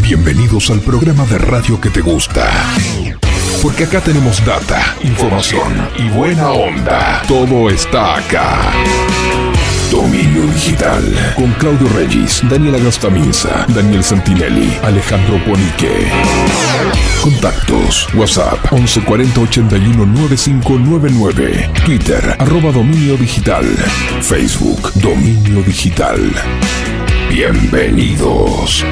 Bienvenidos al programa de radio que te gusta. Porque acá tenemos data, información y buena onda. Todo está acá. Dominio Digital. Con Claudio Regis, Daniela Gastaminza, Daniel Santinelli, Alejandro Ponique. Contactos. WhatsApp 1140 81 9599. Twitter, arroba Dominio Digital. Facebook, Dominio Digital. Bienvenidos.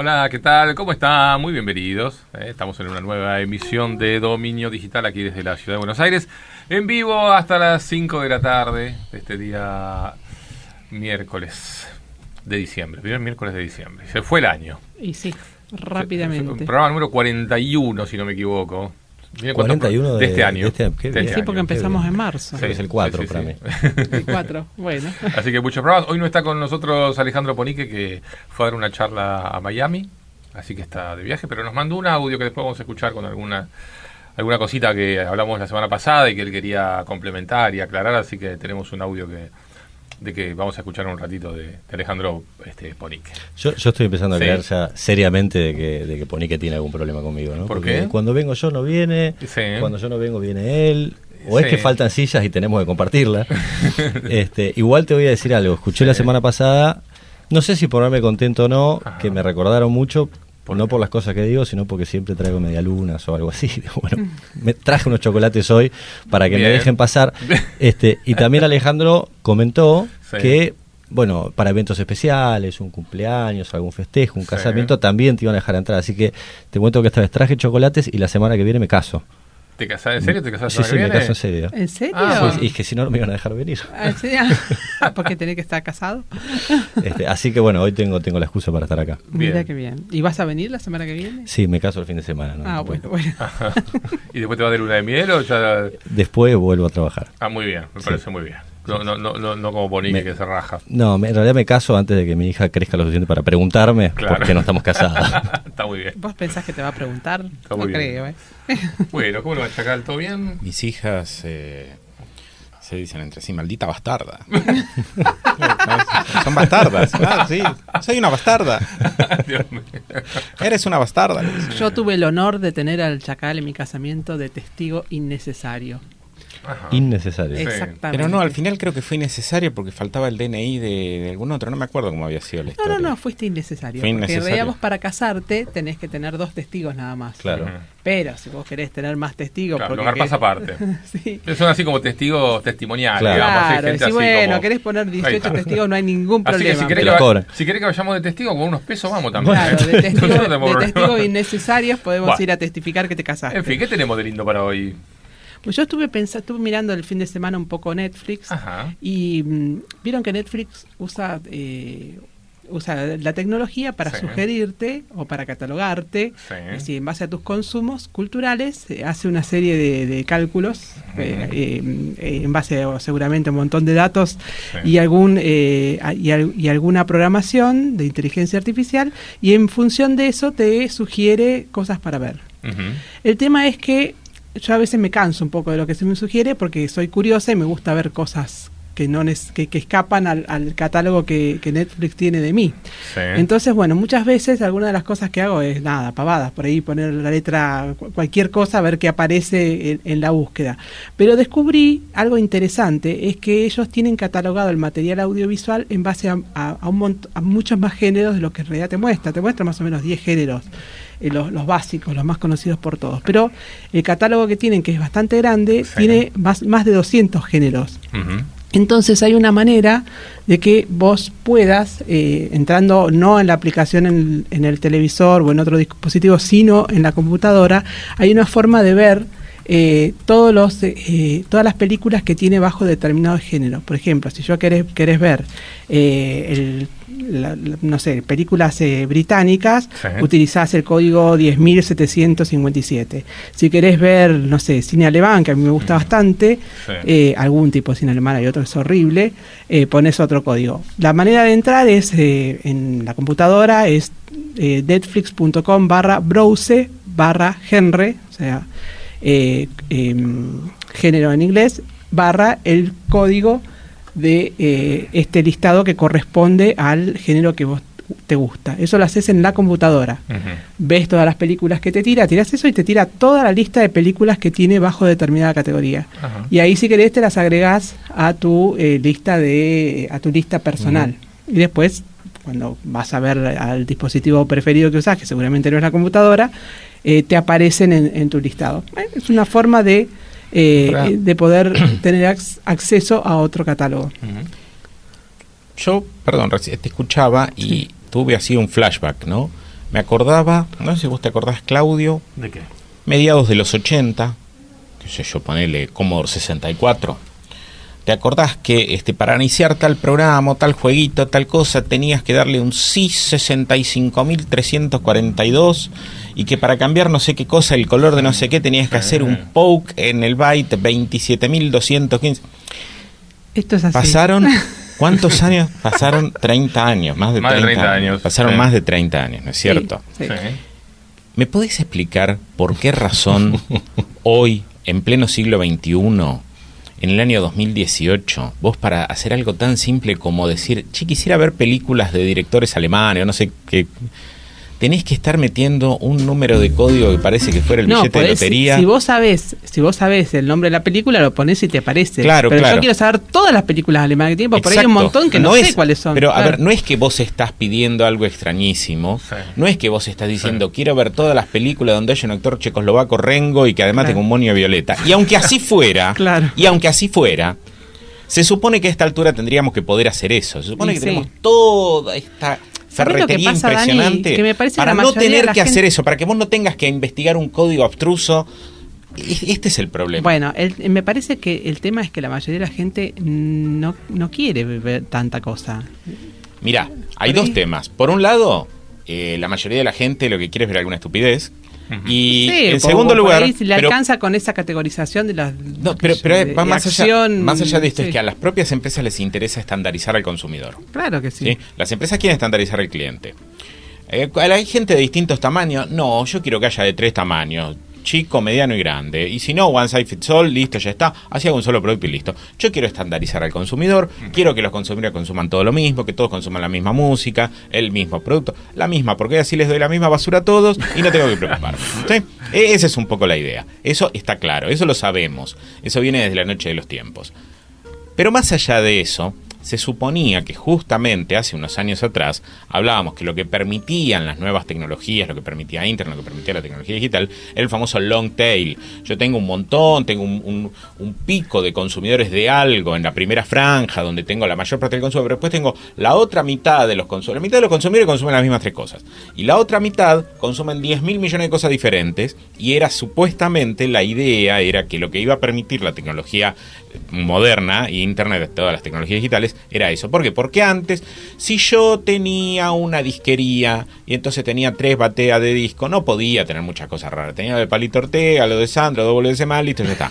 Hola, ¿qué tal? ¿Cómo están? Muy bienvenidos. Eh, estamos en una nueva emisión de Dominio Digital aquí desde la ciudad de Buenos Aires. En vivo hasta las 5 de la tarde de este día miércoles de diciembre. Primer miércoles de diciembre. Se fue el año. Y sí, rápidamente. Programa número 41, si no me equivoco. Miren cuántos 41 de, de este año. de este- qué De bien. este Sí, porque empezamos en marzo. Sí, es el 4 sí, sí, para sí. mí. El 4, bueno. Así que muchos programas. Hoy no está con nosotros Alejandro Ponique, que fue a dar una charla a Miami. Así que está de viaje, pero nos mandó un audio que después vamos a escuchar con alguna alguna cosita que hablamos la semana pasada y que él quería complementar y aclarar. Así que tenemos un audio que de que vamos a escuchar un ratito de, de Alejandro este, Ponique. Yo, yo estoy empezando a Sí. creer ya seriamente de que, de que Ponique tiene algún problema conmigo, ¿no? ¿Por Porque qué? cuando vengo yo no viene, Sí. cuando yo no vengo viene él, o es que faltan sillas y tenemos que compartirlas. este, igual te voy a decir algo, escuché la semana pasada, no sé si ponerme contento o no, Ajá. que me recordaron mucho, ¿Por no por las cosas que digo, sino porque siempre traigo medialunas o algo así. Bueno, me traje unos chocolates hoy para que me dejen pasar. Este, y también Alejandro comentó Sí. que, bueno, para eventos especiales, un cumpleaños, algún festejo, un Sí. casamiento, también te iban a dejar entrar. Así que te cuento que esta vez traje chocolates y la semana que viene me caso. ¿Te casás en serio? ¿Te casás Sí, sí, me caso en serio. ¿En serio? Ah, Sí, y que si no, no me iban a dejar venir. Ah, ¿en serio? Porque tenés que estar casado. Este, así que bueno, hoy tengo, tengo la excusa para estar acá. Bien. Mira qué bien. ¿Y vas a venir la semana que viene? Sí, me caso el fin de semana. ¿no? Ah, bueno, bueno. ¿Y después te vas de luna de miel o ya...? Después vuelvo a trabajar. Ah, muy bien, me Sí. parece muy bien. No, no, no, no, no como Ponique Me- que se raja. No, me- en realidad me caso antes de que mi hija crezca lo suficiente para preguntarme Claro. por qué no estamos casados. Está muy bien. ¿Vos pensás que te va a preguntar? Está no muy bien. creo, ¿eh? Bueno, ¿cómo lo va a Chacal? ¿Todo bien? Mis hijas eh, se dicen entre sí, maldita bastarda. Son bastardas, claro, sí. Soy una bastarda. Dios mío. Eres una bastarda. Yo tuve el honor de tener al Chacal en mi casamiento de testigo innecesario. Ajá. Innecesario. Exactamente. Pero no, al final creo que fue innecesario porque faltaba el DNI de, de algún otro. No me acuerdo cómo había sido la No, historia. no, no, fuiste innecesario. Fue Porque innecesario. realidad vos para casarte tenés que tener dos testigos nada más. Claro. Pero si vos querés tener más testigos... Claro, porque los garpas que- aparte. sí. Son así como testigos testimoniales, Claro. digamos. Claro, gente si así bueno, como- querés poner Ahí 18 está. testigos, no hay ningún Así problema. que si querés, que, lo va- cobran. si querés que vayamos de testigo, con unos pesos vamos también. Claro, de testigos, de innecesarios podemos Bueno. ir a testificar que te casaste. En fin, ¿qué tenemos de lindo para hoy? Pues yo estuve pensando, estuve mirando el fin de semana un poco Netflix Ajá. y mm, vieron que Netflix usa eh, usa la tecnología para Sí. sugerirte o para catalogarte, Sí. es decir, en base a tus consumos culturales, hace una serie de, de cálculos eh, eh, eh, en base a seguramente un montón de datos Sí. y algún eh, y, al- y alguna programación de inteligencia artificial y en función de eso te sugiere cosas para ver. El tema es que yo a veces me canso un poco de lo que se me sugiere porque soy curiosa y me gusta ver cosas que no que, que escapan al, al catálogo que, que Netflix tiene de mí. Sí. Entonces, bueno, muchas veces alguna de las cosas que hago es nada, pavadas, por ahí poner la letra, cu- cualquier cosa, a ver qué aparece en, en la búsqueda. Pero descubrí algo interesante, es que ellos tienen catalogado el material audiovisual en base a, a- a un a muchos más géneros de lo que en realidad te muestra. Te muestra más o menos 10 géneros. Eh, los, los básicos, los más conocidos por todos. Pero el catálogo que tienen, que es bastante grande, Sí. tiene más, más de 200 géneros. Entonces hay una manera de que vos puedas, eh, entrando no en la aplicación en, en el televisor o en otro dispositivo, sino en la computadora, hay una forma de ver eh, todos los, eh, todas las películas que tiene bajo determinado género. Por ejemplo, si yo querés, querés ver eh, el, la- la- no sé, películas eh, británicas, Sí. utilizás el código 10.757. Si querés ver, no sé, cine alemán, que a mí me gusta bastante, Sí. eh, algún tipo de cine alemán, hay otro que es horrible, eh, pones otro código. La manera de entrar es eh, en la computadora, es netflix.com barra browse barra genre, o sea, eh, em, género en inglés, barra el código de eh, este listado que corresponde al género que vos te gusta. Eso lo haces en la computadora. Ves todas las películas que te tira, tiras eso y te tira toda la lista de películas que tiene bajo determinada categoría. Y ahí si querés te las agregás a tu eh, lista de a tu lista personal. Y después cuando vas a ver al dispositivo preferido que usás, que seguramente no es la computadora, eh, te aparecen en, en tu listado. Eh, Es una forma de eh, de poder tener ac- acceso a otro catálogo. Yo, perdón, reci- te escuchaba y tuve así un flashback, ¿no? Me acordaba, no sé si vos te acordás, Claudio, ¿De qué? mediados de los 80, qué sé yo, ponele Commodore 64. ¿Te acordás que este, para iniciar tal programa, o tal jueguito, tal cosa, tenías que darle un sí 65342 y que para cambiar no sé qué cosa, el color de no sé qué, tenías que hacer un poke en el byte 27215? Esto es así. Pasaron, ¿cuántos años? Pasaron 30 años, más de, Más de 30, 30 años. años, Pasaron sí. más de 30 años, ¿no es cierto? Sí. Sí. ¿Me podés explicar por qué razón hoy, en pleno siglo XXI, en el año 2018, vos para hacer algo tan simple como decir, che, quisiera ver películas de directores alemanes o no sé qué, tenés que estar metiendo un número de código que parece que fuera el No, billete de lotería? Si vos sabés, si vos sabés el nombre de la película, lo pones y te aparece. Claro, pero claro. yo quiero saber todas las películas alemanas que tiene, porque por ahí hay un montón que no, sé es- cuáles son. Pero a ver, no es que vos estás pidiendo algo extrañísimo, Sí. no es que vos estás diciendo quiero ver todas las películas donde haya un actor checoslovaco Rengo y que además Claro. tenga un monio violeta. Y aunque así fuera, Claro. y aunque así fuera, se supone que a esta altura tendríamos que poder hacer eso. Se supone Y que sí. tenemos toda esta ¿Sabés lo que ferretería pasa, Dani? impresionante Que me parece para no tener que hacer eso, para que vos no tengas que investigar un código abstruso. Este es el problema. Bueno, el- me parece que el tema es que la mayoría de la gente no, no quiere ver tanta cosa. Mirá, hay dos temas. Por un lado, eh, la mayoría de la gente lo que quiere es ver alguna estupidez. Y Sí, en segundo lugar, ahí si le pero, alcanza con esa categorización de las. no, pero, pero de- va de más allá, más allá de esto, sí. es que a las propias empresas les interesa estandarizar al consumidor. Claro que sí. ¿sí? Las empresas quieren estandarizar al cliente. Eh, hay gente de distintos tamaños. No, yo quiero que haya de tres tamaños. Chico, mediano y grande. Y si no, one size fits all, listo, ya está. Así hago un solo producto y listo. Yo quiero estandarizar al consumidor. Quiero que los consumidores consuman todo lo mismo, que todos consuman la misma música, el mismo producto, la misma, porque así les doy la misma basura a todos y no tengo que preocuparme. ¿sí? E- Esa es un poco la idea. Eso está claro, eso lo sabemos. Eso viene desde la noche de los tiempos. Pero más allá de eso, se suponía que justamente hace unos años atrás hablábamos que lo que permitían las nuevas tecnologías, lo que permitía Internet, lo que permitía la tecnología digital, era el famoso long tail. Yo tengo un montón, tengo un, pico de consumidores de algo en la primera franja, donde tengo la mayor parte del consumo, pero después tengo la otra mitad de los consumidores. La mitad de los consumidores consumen las mismas tres cosas. Y la otra mitad consumen 10 mil millones de cosas diferentes. Y era supuestamente la idea, era que lo que iba a permitir la tecnología moderna y internet, todas las tecnologías digitales, era eso. ¿Por qué? Porque antes, si yo tenía una disquería y entonces tenía tres bateas de disco, no podía tener muchas cosas raras. Tenía lo de Palito Ortega, lo de Sandro, doble de mal, listo, ya está.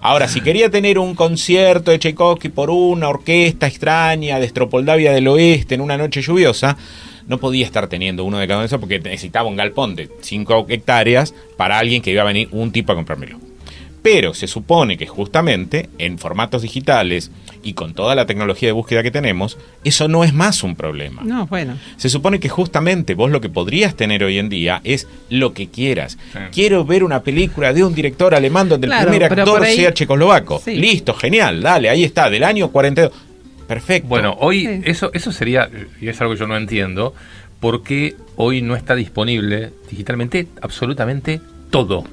Ahora, si quería tener un concierto de Tchaikovsky por una orquesta extraña de Estropoldavia del Oeste en una noche lluviosa, no podía estar teniendo uno de cada uno de esos porque necesitaba un galpón de 5 hectáreas para alguien que iba a venir un tipo a comprármelo. Pero se supone que justamente en formatos digitales y con toda la tecnología de búsqueda que tenemos, eso no es más un problema. No, bueno. Se supone que justamente vos lo que podrías tener hoy en día es lo que quieras. Sí. Quiero ver una película de un director alemán donde Claro, el primer actor ahí- sea checoslovaco. Sí. Listo, genial, dale, ahí está, del año 42. Perfecto. Bueno, hoy Sí. eso, eso sería, y es algo que yo no entiendo, por qué hoy no está disponible digitalmente absolutamente todo.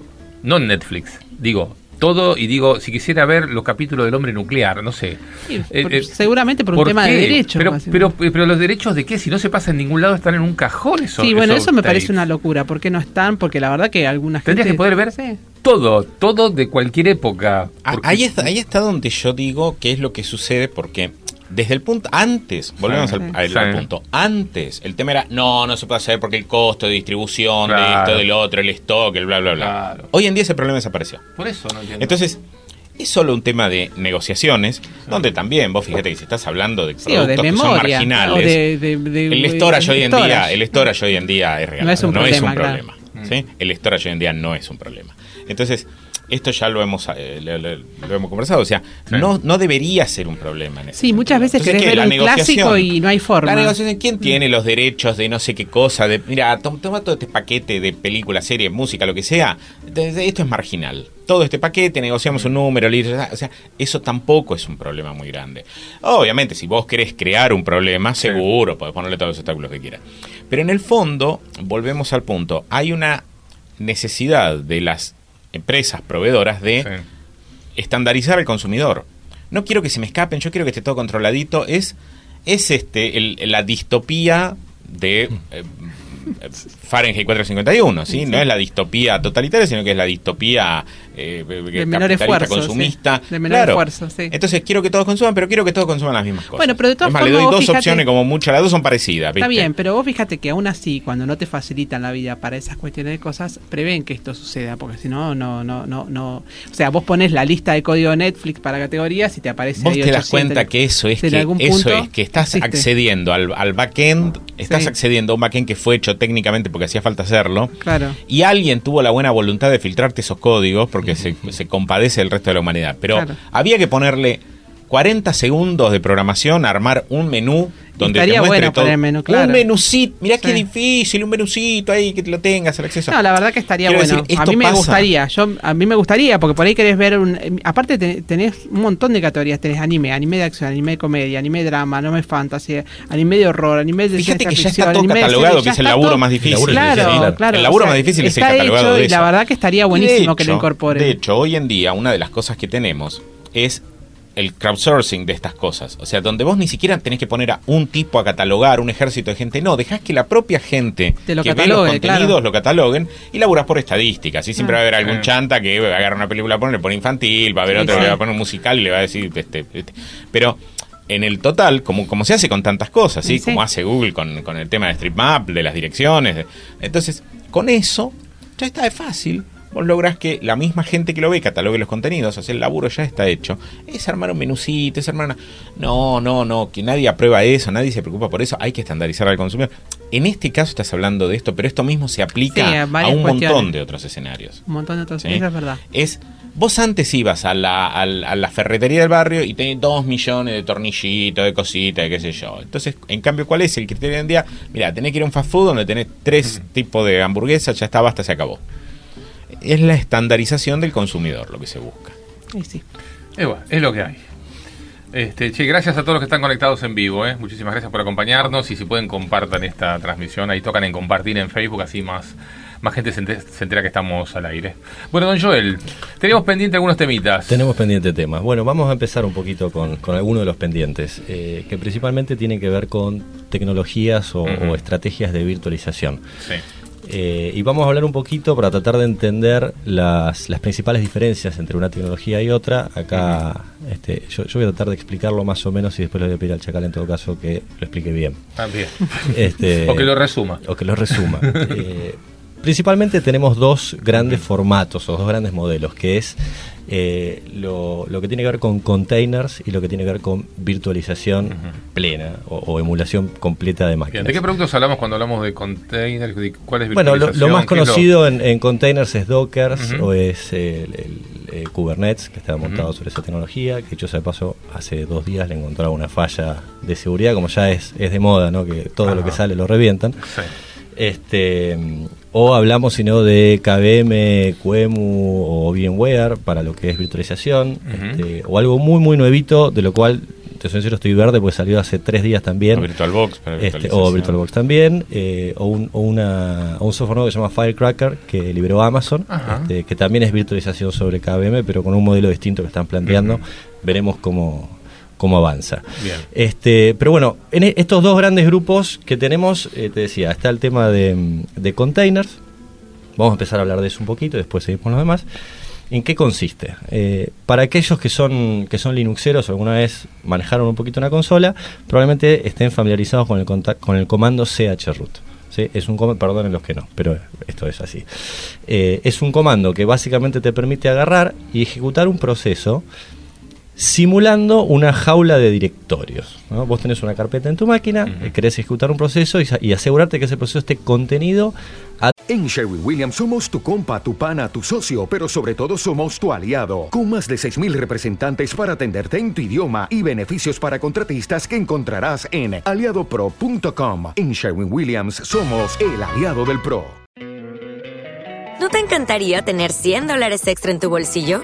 No en Netflix, digo, todo y digo, si quisiera ver los capítulos del hombre nuclear, no sé. Sí, Eh, por- eh, seguramente por un tema de derechos, Pero, pero, pero los derechos de qué, si no se pasa en ningún lado, están en un cajón eso. Sí, bueno, esos eso me tapes. parece una locura. ¿Por qué no están? Porque la verdad que alguna gente. Tendrías que poder ver Sí. todo, todo de cualquier época. Ah, Porque- Ahí está, ahí está donde yo digo qué es lo que sucede, porque desde el punto antes, volvemos Sí. al, al- Sí. al punto, antes el tema era no, no se puede hacer porque el costo de distribución de esto, del otro, el stock, el bla bla bla. Claro. Hoy en día ese problema desapareció. Por eso no entiendo. Entonces, es solo un tema de negociaciones, donde también, vos fíjate que si estás hablando de Sí, productos que son marginales, o de, de- de- el storage de hoy en día, el storage hoy en día es real, No es un problema, claro. problema, ¿sí? El storage hoy en día no es un problema. Entonces, esto ya lo hemos eh, lo, lo- lo hemos conversado, o sea, no, no debería ser un problema en ese Sí, muchas veces Entonces, querés ver La un negociación. clásico y no hay forma. La negociación, ¿quién tiene los derechos de no sé qué cosa? De, mira, to- toma todo este paquete de películas, series, música, lo que sea. de- de- esto es marginal. Todo este paquete, negociamos un número, listo, o sea, eso tampoco es un problema muy grande. Obviamente, si vos querés crear un problema, seguro, podés ponerle todos los obstáculos que quieras. Pero en el fondo, volvemos al punto, hay una necesidad de las empresas proveedoras de Sí. estandarizar al consumidor. No quiero que se me escapen, yo quiero que esté todo controladito. Es, es este el- la distopía de eh, Fahrenheit 451, ¿sí? No es la distopía totalitaria, sino que es la distopía eh, De menor capitalista, esfuerzo, consumista. sí. De menor Claro. esfuerzo, sí. Entonces quiero que todos consuman, pero quiero que todos consuman las mismas cosas. Bueno, pero de todas es más, le doy dos fíjate- opciones como muchas, las dos son parecidas. Está bien, pero vos fíjate que aún así, cuando no te facilitan la vida para esas cuestiones de cosas, prevén que esto suceda, porque si no, no, no, no, no. O sea, vos pones la lista de código de Netflix para categorías y te aparece Vos ahí te das 800. cuenta que eso es que eso es que estás existe. accediendo al, al backend, estás Sí. accediendo a un backend que fue hecho técnicamente porque hacía falta hacerlo. Claro. Y alguien tuvo la buena voluntad de filtrarte esos códigos porque se, se compadece del resto de la humanidad. Pero Claro. había que ponerle 40 segundos de programación armar un menú donde Estaría te muestre bueno todo. poner menú, claro. Un menucito, mirá qué difícil, un menucito ahí que te lo tengas al acceso. No, la verdad que estaría Quiero bueno. decir, a mí me pasa. gustaría, yo a mí me gustaría porque por ahí querés ver un eh, aparte te- tenés un montón de categorías, tenés anime, anime de acción, anime de comedia, anime de drama, anime de fantasy, anime de horror, anime de Fíjate que ya ficción, está todo catalogado, que es el laburo todo- más difícil. Claro, claro. El laburo o sea, más difícil es el catalogado hecho de y la verdad que estaría buenísimo que lo incorporen. De hecho, hoy en día una de las cosas que tenemos es el crowdsourcing de estas cosas. O sea, donde vos ni siquiera tenés que poner a un tipo a catalogar, un ejército de gente. No, dejás que la propia gente que ve los contenidos claro. lo cataloguen y laburás por estadísticas. Y siempre va a haber algún chanta que agarra una película, pone, le pone infantil, va a haber Sí, otro sí. que le va a poner un musical y le va a decir... Este, este. Pero... En el total, como, como se hace con tantas cosas, ¿sí? Como hace Google con, con el tema de StreetMap, de las direcciones. de- entonces, con eso, ya está, es fácil. Vos lográs que la misma gente que lo ve catalogue los contenidos, o sea, el laburo ya está hecho. Es armar un menucito, es armar una... No, no, no, que nadie aprueba eso, nadie se preocupa por eso, hay que estandarizar al consumidor. En este caso estás hablando de esto, pero esto mismo se aplica Sí, a un montón de otros escenarios. Un montón de otros, ¿sí? eso es verdad. Es, vos antes ibas a la, a la- a la ferretería del barrio y tenés dos millones de tornillitos, de cositas, de qué sé yo. Entonces, en cambio, ¿cuál es el criterio hoy en día? Mira, tenés que ir a un fast food donde tenés tres tipos de hamburguesas, ya está, basta, se acabó. Es la estandarización del consumidor lo que se busca. Sí. Eh, bueno, es lo que hay. Este, che, gracias a todos los que están conectados en vivo, ¿eh? muchísimas gracias por acompañarnos y si pueden compartan esta transmisión, ahí tocan en compartir en Facebook, así más, más gente se ente- se entera que estamos al aire. Bueno, don Joel, teníamos pendiente algunos temitas. Tenemos pendiente temas. Bueno, vamos a empezar un poquito con, con algunos de los pendientes, eh, que principalmente tienen que ver con tecnologías o, o estrategias de virtualización. Sí. Eh, y vamos a hablar un poquito para tratar de entender las, las principales diferencias entre una tecnología y otra. Acá este, yo, yo voy a tratar de explicarlo más o menos y después le voy a pedir al chacal en todo caso que lo explique bien. También. Este, o que lo resuma. o que lo resuma. Eh, principalmente tenemos dos grandes formatos o dos grandes modelos, que es eh, lo, lo que tiene que ver con containers y lo que tiene que ver con virtualización plena o, o emulación completa de Bien, máquinas. ¿De qué productos hablamos cuando hablamos de containers? ¿De ¿Cuál es Bueno, lo, más ¿Qué es lo- conocido en, en containers es Docker o es el, el, Kubernetes, que está montado sobre esa tecnología, que dicho sea de paso, hace dos días le encontraba una falla de seguridad, como ya es, es de moda, ¿no? que todo lo que sale lo revientan. Sí. Este, o hablamos sino de KVM, QEMU o VMware para lo que es virtualización, este, o algo muy muy nuevito, de lo cual, te soy sincero, estoy verde porque salió hace tres días también. O VirtualBox para Este, o VirtualBox también, eh, o, un, o una, o un software nuevo que se llama Firecracker que liberó Amazon, este, que también es virtualización sobre KVM, pero con un modelo distinto que están planteando. Veremos cómo, cómo avanza. Bien. Este, pero bueno, en e- estos dos grandes grupos que tenemos, eh, te decía, está el tema de, de containers. Vamos a empezar a hablar de eso un poquito, después seguimos con los demás. ¿En qué consiste? Eh, para aquellos que son, que son Linuxeros o alguna vez manejaron un poquito una consola, probablemente estén familiarizados con el, con el comando chroot. ¿sí? Es un comando, perdonen los que no, pero esto es así. Eh, es un comando que básicamente te permite agarrar y ejecutar un proceso simulando una jaula de directorios. Vos tenés una carpeta en tu máquina, querés ejecutar un proceso y, asegurarte que ese proceso esté contenido. En Sherwin Williams somos tu compa, tu pana, tu socio, pero sobre todo somos tu aliado, con más de 6.000 representantes para atenderte en tu idioma y beneficios para contratistas que encontrarás en aliadopro.com. En Sherwin Williams somos el aliado del PRO. ¿No te encantaría tener 100 dólares extra en tu bolsillo?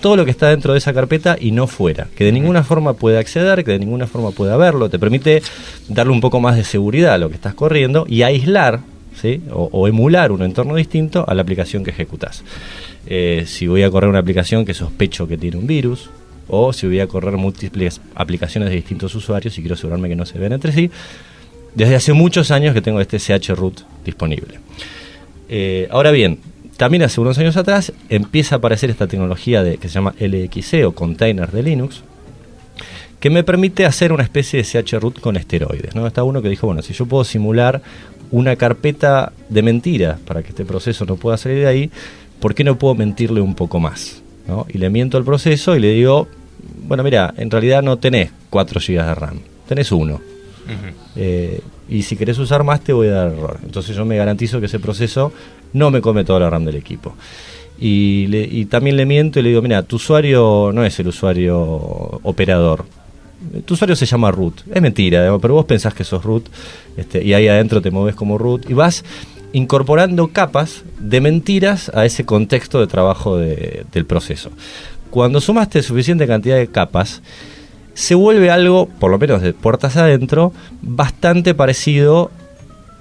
todo lo que está dentro de esa carpeta y no fuera, que de ninguna forma puede acceder, que de ninguna forma puede verlo, te permite darle un poco más de seguridad a lo que estás corriendo y aislar ¿sí? o, emular un entorno distinto a la aplicación que ejecutas. Eh, si voy a correr una aplicación que sospecho que tiene un virus, o si voy a correr múltiples aplicaciones de distintos usuarios y quiero asegurarme que no se ven entre sí, desde hace muchos años que tengo este chroot disponible. Eh, ahora bien, también hace unos años atrás empieza a aparecer esta tecnología de, que se llama LXC o containers de Linux, que me permite hacer una especie de chroot con esteroides. ¿no? Está uno que dijo, bueno, si yo puedo simular una carpeta de mentiras para que este proceso no pueda salir de ahí, ¿por qué no puedo mentirle un poco más? ¿no? Y le miento al proceso y le digo, bueno, mira, en realidad no tenés 4 GB de RAM, tenés uno. Eh, y si querés usar más te voy a dar error. Entonces yo me garantizo que ese proceso no me come toda la RAM del equipo. Y, también le miento y le digo, mira, tu usuario no es el usuario operador. Tu usuario se llama root. Es mentira, pero vos pensás que sos root este, y ahí adentro te mueves como root y vas incorporando capas de mentiras a ese contexto de trabajo del proceso. Cuando sumaste suficiente cantidad de capas, se vuelve algo, por lo menos de puertas adentro, bastante parecido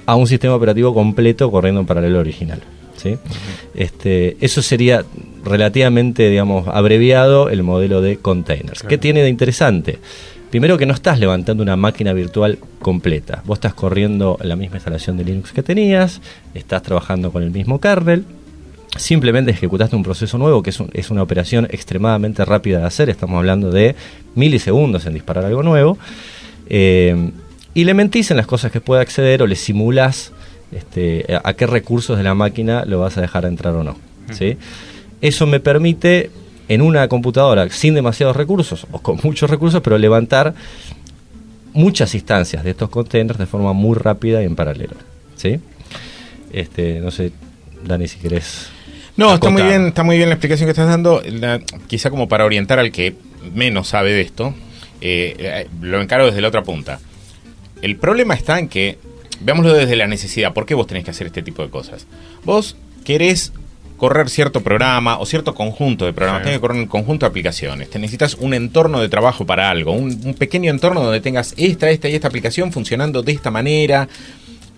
a un sistema operativo completo corriendo en paralelo original. ¿sí? este, eso sería relativamente, digamos, abreviado el modelo de containers. ¿Qué tiene de interesante? Primero que no estás levantando una máquina virtual completa. Vos estás corriendo la misma instalación de Linux que tenías, estás trabajando con el mismo kernel, simplemente ejecutaste un proceso nuevo que es, una operación extremadamente rápida de hacer, estamos hablando de milisegundos en disparar algo nuevo. Eh, y le mentís en las cosas que puede acceder o le simulás este, a qué recursos de la máquina lo vas a dejar entrar o no. ¿sí? Eso me permite en una computadora sin demasiados recursos o con muchos recursos, pero levantar muchas instancias de estos containers de forma muy rápida y en paralelo. ¿sí? Este, no sé, Dani, si querés. No, está muy bien, está muy bien la explicación que estás dando. quizá como para orientar al que menos sabe de esto, eh, eh, lo encaro desde la otra punta. El problema está en que, veámoslo desde la necesidad, ¿por qué vos tenés que hacer este tipo de cosas? Vos querés correr cierto programa o cierto conjunto de programas, tenés que correr un conjunto de aplicaciones, te necesitas un entorno de trabajo para algo, un, pequeño entorno donde tengas esta, esta y esta aplicación funcionando de esta manera,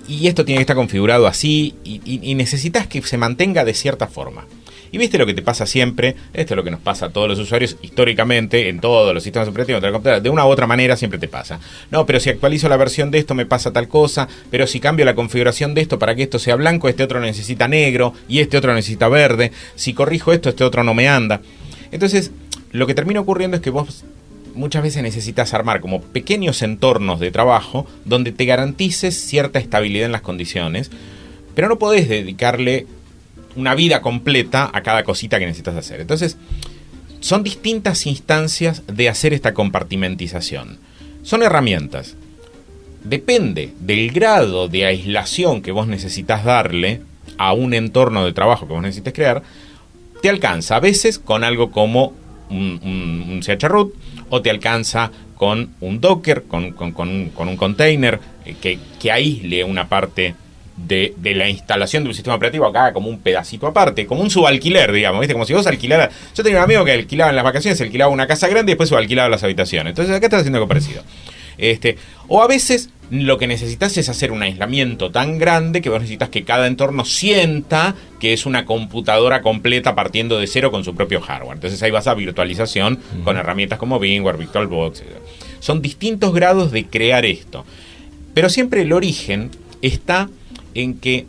y esto tiene que estar configurado así, y necesitas que se mantenga de cierta forma. Y viste lo que te pasa siempre, esto es lo que nos pasa a todos los usuarios históricamente en todos los sistemas operativos de la computadora, de una u otra manera siempre te pasa. No, pero si actualizo la versión de esto me pasa tal cosa, pero si cambio la configuración de esto para que esto sea blanco, este otro necesita negro y este otro necesita verde, si corrijo esto, este otro no me anda. Entonces, lo que termina ocurriendo es que vos muchas veces necesitas armar como pequeños entornos de trabajo donde te garantices cierta estabilidad en las condiciones, pero no podés dedicarle una vida completa a cada cosita que necesitas hacer. Entonces, son distintas instancias de hacer esta compartimentización. Son herramientas. Depende del grado de aislación que vos necesitas darle a un entorno de trabajo que vos necesites crear, te alcanza a veces con algo como un, un, o te alcanza con un Docker, con, un container eh, que, que aísle una parte de, de la instalación de un sistema operativo acá como un pedacito aparte, como un subalquiler, digamos, ¿viste? Como si vos alquilaras. Yo tenía un amigo que alquilaba en las vacaciones, alquilaba una casa grande y después subalquilaba las habitaciones. Entonces acá estás haciendo algo parecido. Este, o a veces lo que necesitas es hacer un aislamiento tan grande que vos necesitas que cada entorno sienta que es una computadora completa partiendo de cero con su propio hardware. Entonces ahí vas a virtualización con herramientas como VMware, VirtualBox. etc. Son distintos grados de crear esto. Pero siempre el origen está en que,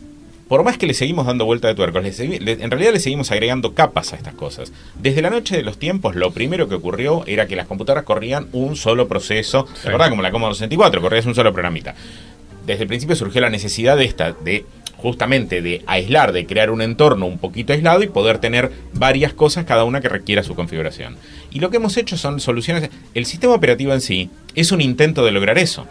por más que le seguimos dando vuelta de tuercos, le segui- le- en realidad le seguimos agregando capas a estas cosas. Desde la noche de los tiempos, lo primero que ocurrió era que las computadoras corrían un solo proceso, Sí. ¿verdad? Como la Commodore 64, corrías un solo programita. Desde el principio surgió la necesidad de esta, de justamente de aislar, de crear un entorno un poquito aislado y poder tener varias cosas, cada una que requiera su configuración. Y lo que hemos hecho son soluciones. El sistema operativo en sí es un intento de lograr eso.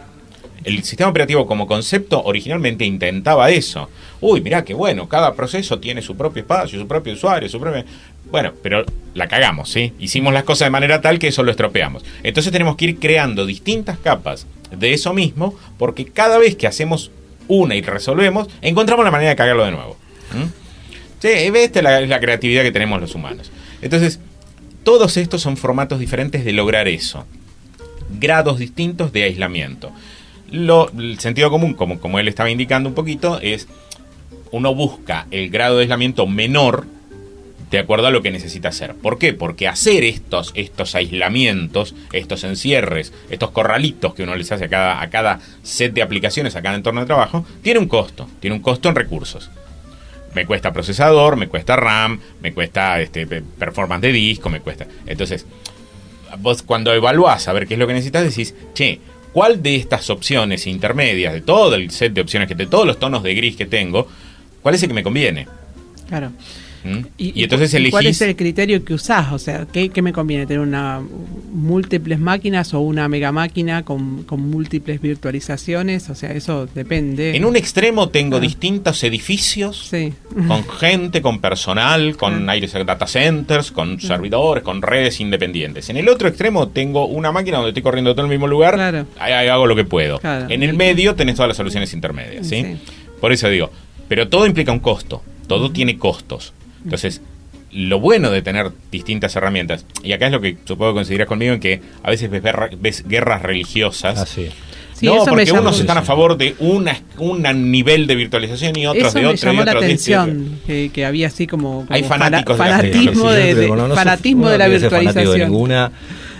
El sistema operativo como concepto originalmente intentaba eso. Uy, mirá qué bueno, cada proceso tiene su propio espacio, su propio usuario, su propio... Bueno, pero la cagamos, ¿sí? Hicimos las cosas de manera tal que eso lo estropeamos. Entonces tenemos que ir creando distintas capas de eso mismo, porque cada vez que hacemos una y resolvemos, encontramos la manera de cagarlo de nuevo. ¿Mm? Sí, esta es la creatividad que tenemos los humanos. Entonces, todos estos son formatos diferentes de lograr eso grados distintos de aislamiento. Lo, el sentido común, como, como él estaba indicando un poquito, es uno busca el grado de aislamiento menor de acuerdo a lo que necesita hacer. ¿Por qué? Porque hacer estos, estos aislamientos, estos encierres, estos corralitos que uno les hace a cada, a cada set de aplicaciones, a cada entorno de trabajo, tiene un costo, tiene un costo en recursos. Me cuesta procesador, me cuesta RAM, me cuesta este, pe- performance de disco, me cuesta. Entonces, vos cuando evaluás a ver qué es lo que necesitas, decís, che, ¿cuál de estas opciones intermedias, de todo el set de opciones que de todos los tonos de gris que tengo, cuál es el que me conviene? Claro. ¿Mm? Y, entonces elegís. ¿Cuál es el criterio que usás? O sea, ¿qué, qué me conviene? ¿Tener una múltiples máquinas o una mega máquina con, con múltiples virtualizaciones? O sea, eso depende. En un extremo tengo Ah. distintos edificios Sí. con gente, con personal, con Ah. data centers, con servidores, con redes independientes. En el otro extremo tengo una máquina donde estoy corriendo todo en el mismo lugar, Claro. ahí, ahí hago lo que puedo. Claro. En el medio tenés todas las soluciones intermedias, ¿sí? Sí. Por eso digo, pero todo implica un costo, todo tiene costos. Entonces, lo bueno de tener distintas herramientas, y acá es lo que supongo que coincidirás conmigo en que a veces ves, berra- ves guerras religiosas. Así. Sí, no, eso me porque llamó- unos están a favor de una, un nivel de virtualización y otros Eso de me otro y llamó la otros de este y otro. atención, que, que había así como, como Hay fanáticos de fana- las fanatismo de, Sí, de- no sos- fanatismo de la no ser fanático de virtualización. ninguna.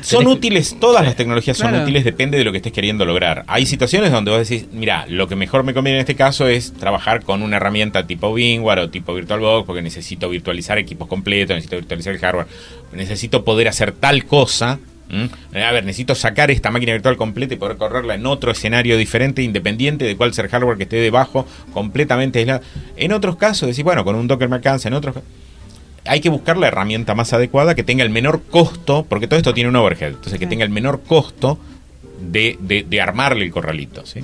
Son útiles, todas las tecnologías son Claro. útiles, depende de lo que estés queriendo lograr. Hay situaciones donde vos decís, mira, lo que mejor me conviene en este caso es trabajar con una herramienta tipo VMware o tipo VirtualBox, porque necesito virtualizar equipos completos, necesito virtualizar el hardware, necesito poder hacer tal cosa. ¿m? A ver, necesito sacar esta máquina virtual completa y poder correrla en otro escenario diferente, independiente de cuál sea el hardware que esté debajo, completamente aislado. En otros casos, decís, bueno, con un Docker me alcanza, en otros ca- hay que buscar la herramienta más adecuada que tenga el menor costo, porque todo esto tiene un overhead, entonces que tenga el menor costo de, de, de armarle el corralito, ¿sí?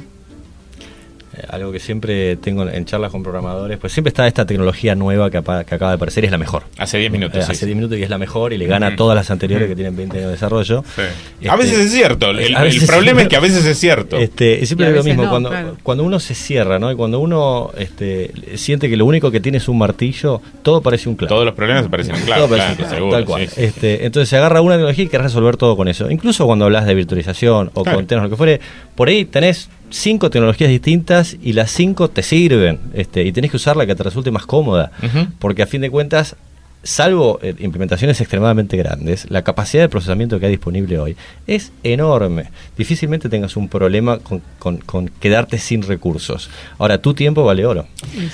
Eh, algo que siempre tengo en charlas con programadores, pues siempre está esta tecnología nueva que, acaba de aparecer, es la mejor. Hace 10 minutos. Eh, sí, hace sí. 10 minutos y es la mejor y le gana a Ujú. todas las anteriores que tienen 20 años de desarrollo. Sí. A Este, veces es cierto, el, problema es que a veces es cierto. Este, siempre Y a digo lo mismo, no, cuando, claro. cuando uno se cierra, ¿no? Y cuando uno este, siente que lo único que tiene es un martillo, todo parece un clavo. Todos los problemas se parecen claro, un claro, clavo, seguro, tal cual. sí, sí. Este, entonces se agarra una tecnología y querés resolver todo con eso. Incluso cuando hablas de virtualización o Claro. containers, lo que fuere, por ahí tenés cinco tecnologías distintas y las cinco te sirven. Este, y tenés que usar la que te resulte más cómoda. Porque a fin de cuentas, salvo eh, implementaciones extremadamente grandes, la capacidad de procesamiento que hay disponible hoy es enorme. Difícilmente tengas un problema con, con- con quedarte sin recursos. Ahora, tu tiempo vale oro.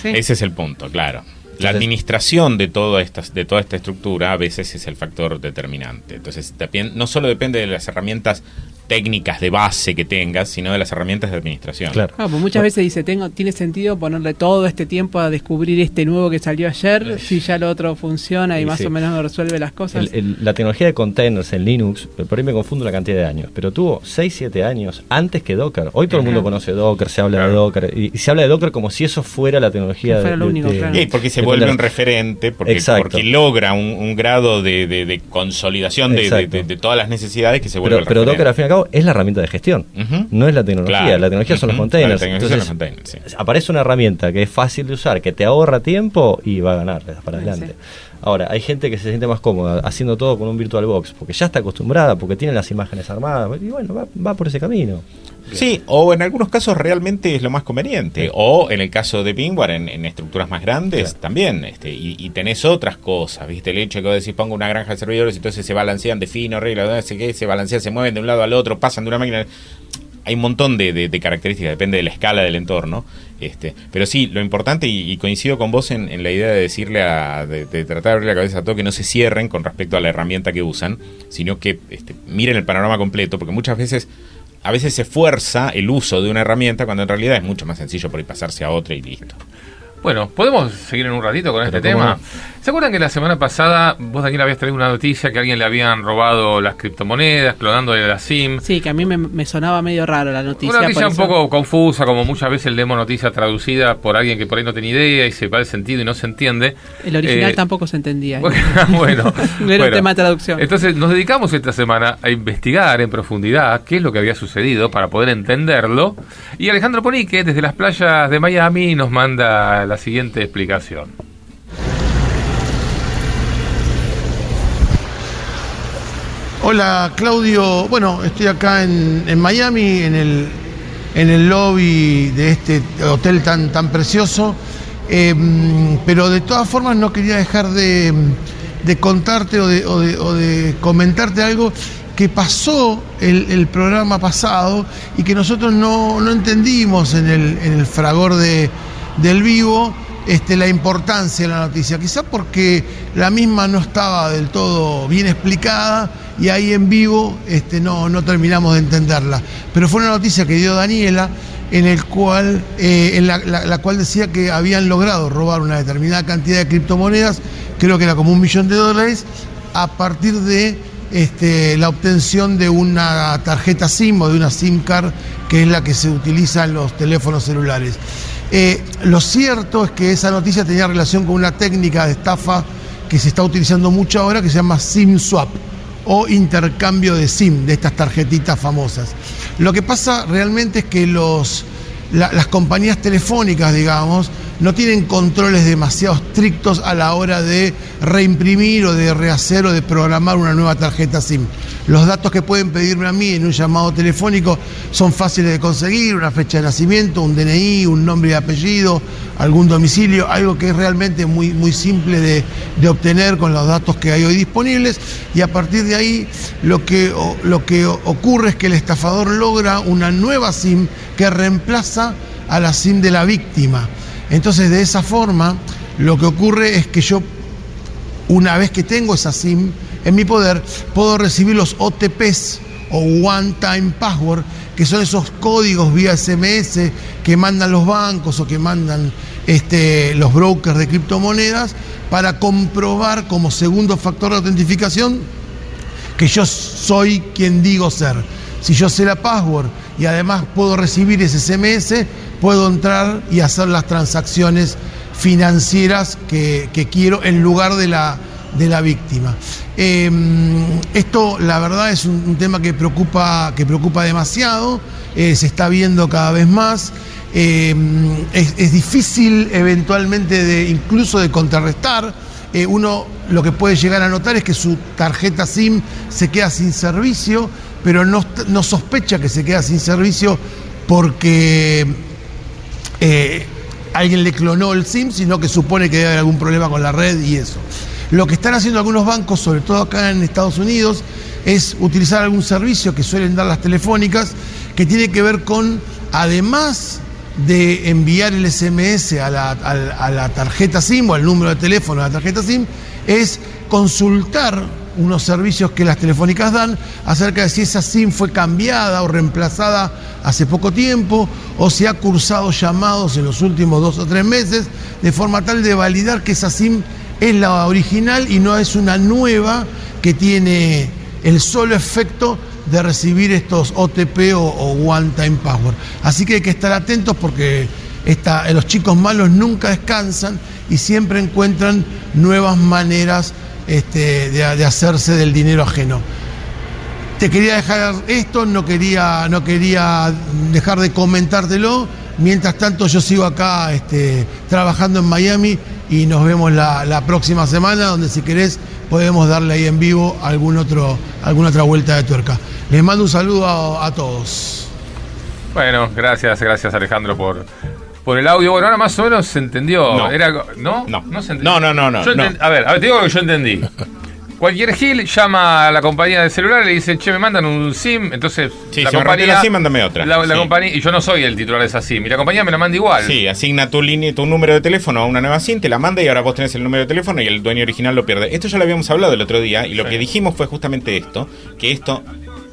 Sí. Ese es el punto, claro. La administración de, todo estas, de toda esta estructura a veces es el factor determinante. Entonces, también, no solo depende de las herramientas técnicas de base que tengas, sino de las herramientas de administración. Claro. Ah, pues muchas veces dice, tengo, tiene sentido ponerle todo este tiempo a descubrir este nuevo que salió ayer, si ya lo otro funciona y Y más sí. o menos resuelve las cosas. El- el- la tecnología de containers en Linux, por ahí me confundo la cantidad de años, pero tuvo 6, 7 años antes que Docker. Hoy todo el mundo conoce Docker, se habla de. Docker, y, y se habla de Docker como si eso fuera la tecnología fuera de, lo de- único, de- claro. Y porque se de vuelve un referente, porque, Exacto. porque logra un, un grado de, de- de consolidación de, de- de- de todas las necesidades que se vuelve Pero, el pero referente. Docker al fin y al cabo es la herramienta de gestión, no es la tecnología. Claro. La tecnología son los containers. La tecnología Entonces, son los containers, sí. aparece una herramienta que es fácil de usar, que te ahorra tiempo y va a ganar le das para adelante. sí. Ahora, hay gente que se siente más cómoda haciendo todo con un VirtualBox, porque ya está acostumbrada, porque tiene las imágenes armadas, y bueno, va, va por ese camino. Sí, o en algunos casos realmente es lo más conveniente. O en el caso de Pingware, en, en estructuras más grandes, Claro. también. Este, y, y tenés otras cosas, ¿viste? El hecho de que vos decís, pongo una granja de servidores, entonces se balancean, defino reglas, no sé qué, se balancean, se mueven de un lado al otro, pasan de una máquina. Hay un montón de, características, depende de la escala del entorno. Este, pero sí, lo importante, y, coincido con vos en, la idea de decirle a. De, de tratar de abrir la cabeza a todo, que no se cierren con respecto a la herramienta que usan, sino que este, miren el panorama completo, porque muchas veces a veces se fuerza el uso de una herramienta cuando en realidad es mucho más sencillo por ahí pasarse a otra y listo. Bueno, ¿podemos seguir en un ratito con Pero este tema? no. ¿Se acuerdan que la semana pasada vos, Daniel, habías traído una noticia que a alguien le habían robado las criptomonedas, clonándole la SIM? Sí, que a mí me, me sonaba medio raro la noticia. Una noticia un poco confusa, como muchas veces leemos noticias traducidas por alguien que por ahí no tiene idea y se va el sentido y no se entiende. El original Eh, tampoco se entendía. Bueno, bueno, No era un tema de traducción. Entonces nos dedicamos esta semana a investigar en profundidad qué es lo que había sucedido para poder entenderlo. Y Alejandro Ponique, desde las playas de Miami, nos manda la siguiente explicación. Hola Claudio, bueno, estoy acá en, en Miami, en el, en el lobby de este hotel tan, tan precioso, Eh, pero de todas formas no quería dejar de, de contarte o de, o de- o de comentarte algo que pasó el, el programa pasado y que nosotros no, no entendimos en el, en el fragor de, del vivo este, la importancia de la noticia, quizá porque la misma no estaba del todo bien explicada y ahí en vivo este, no, no terminamos de entenderla. Pero fue una noticia que dio Daniela en, eh, la cual decía que habían logrado robar una determinada cantidad de criptomonedas, creo que era como un millón de dólares, a partir de este, la obtención de una tarjeta SIM o de una SIM card, que es la que se utiliza en los teléfonos celulares. Eh, lo cierto es que esa noticia tenía relación con una técnica de estafa que se está utilizando mucho ahora, que se llama SIM swap o intercambio de SIM, de estas tarjetitas famosas. Lo que pasa realmente es que las compañías telefónicas, digamos, no tienen controles demasiado estrictos a la hora de reimprimir o de rehacer o de programar una nueva tarjeta SIM. Los datos que pueden pedirme a mí en un llamado telefónico son fáciles de conseguir, una fecha de nacimiento, un DNI, un nombre y apellido, algún domicilio, algo que es realmente muy, muy simple de, de obtener con los datos que hay hoy disponibles y a partir de ahí lo que, lo que ocurre es que el estafador logra una nueva SIM que reemplaza a la SIM de la víctima. Entonces de esa forma lo que ocurre es que yo una vez que tengo esa SIM en mi poder, puedo recibir los OTPs o One Time Password, que son esos códigos vía SMS que mandan los bancos o que mandan este, los brokers de criptomonedas para comprobar como segundo factor de autentificación que yo soy quien digo ser. Si yo sé la password y además puedo recibir ese SMS, puedo entrar y hacer las transacciones financieras que, que quiero en lugar de la, de la víctima. Eh, esto, la verdad, es un, tema que preocupa, que preocupa demasiado, eh, se está viendo cada vez más. Eh, es, es difícil eventualmente de incluso de contrarrestar. Eh, uno lo que puede llegar a notar es que su tarjeta SIM se queda sin servicio, pero no, sospecha que se queda sin servicio porque eh, alguien le clonó el SIM, sino que supone que debe haber algún problema con la red y eso. Lo que están haciendo algunos bancos, sobre todo acá en Estados Unidos, es utilizar algún servicio que suelen dar las telefónicas, que tiene que ver con, además de enviar el SMS a la- a la tarjeta SIM o al número de teléfono de la tarjeta SIM, es consultar unos servicios que las telefónicas dan acerca de si esa SIM fue cambiada o reemplazada hace poco tiempo o si ha cursado llamados en los últimos dos o tres meses, de forma tal de validar que esa SIM es la original y no es una nueva que tiene el solo efecto de recibir estos OTP o, One Time Password. Así que hay que estar atentos porque esta- los chicos malos nunca descansan y siempre encuentran nuevas maneras este, de, de hacerse del dinero ajeno. te quería dejar esto, no quería, no quería dejar de comentártelo. Mientras tanto, yo sigo acá este, trabajando en Miami y nos vemos la, la próxima semana, donde si querés podemos darle ahí en vivo algún otro, alguna otra vuelta de tuerca. Les mando un saludo a, a todos. Bueno, gracias, gracias Alejandro por, por el audio. Bueno, ahora más o menos se entendió. No. Era, ¿no? No. se No, no, no, no, Yo enten- no. A ver, a ver, te digo lo que yo entendí. Cualquier Gil llama a la compañía de celular y le dice, che, me mandan un SIM. Entonces, Sí, si me rompió la SIM, mándame otra. La, la Sí. compañía, y yo no soy el titular de esa SIM. Y la compañía me la manda igual. Sí, asigna tu línea, tu número de teléfono a una nueva SIM, te la manda y ahora vos tenés el número de teléfono y el dueño original lo pierde. Esto ya lo habíamos hablado el otro día y lo Sí. que dijimos fue justamente esto, que esto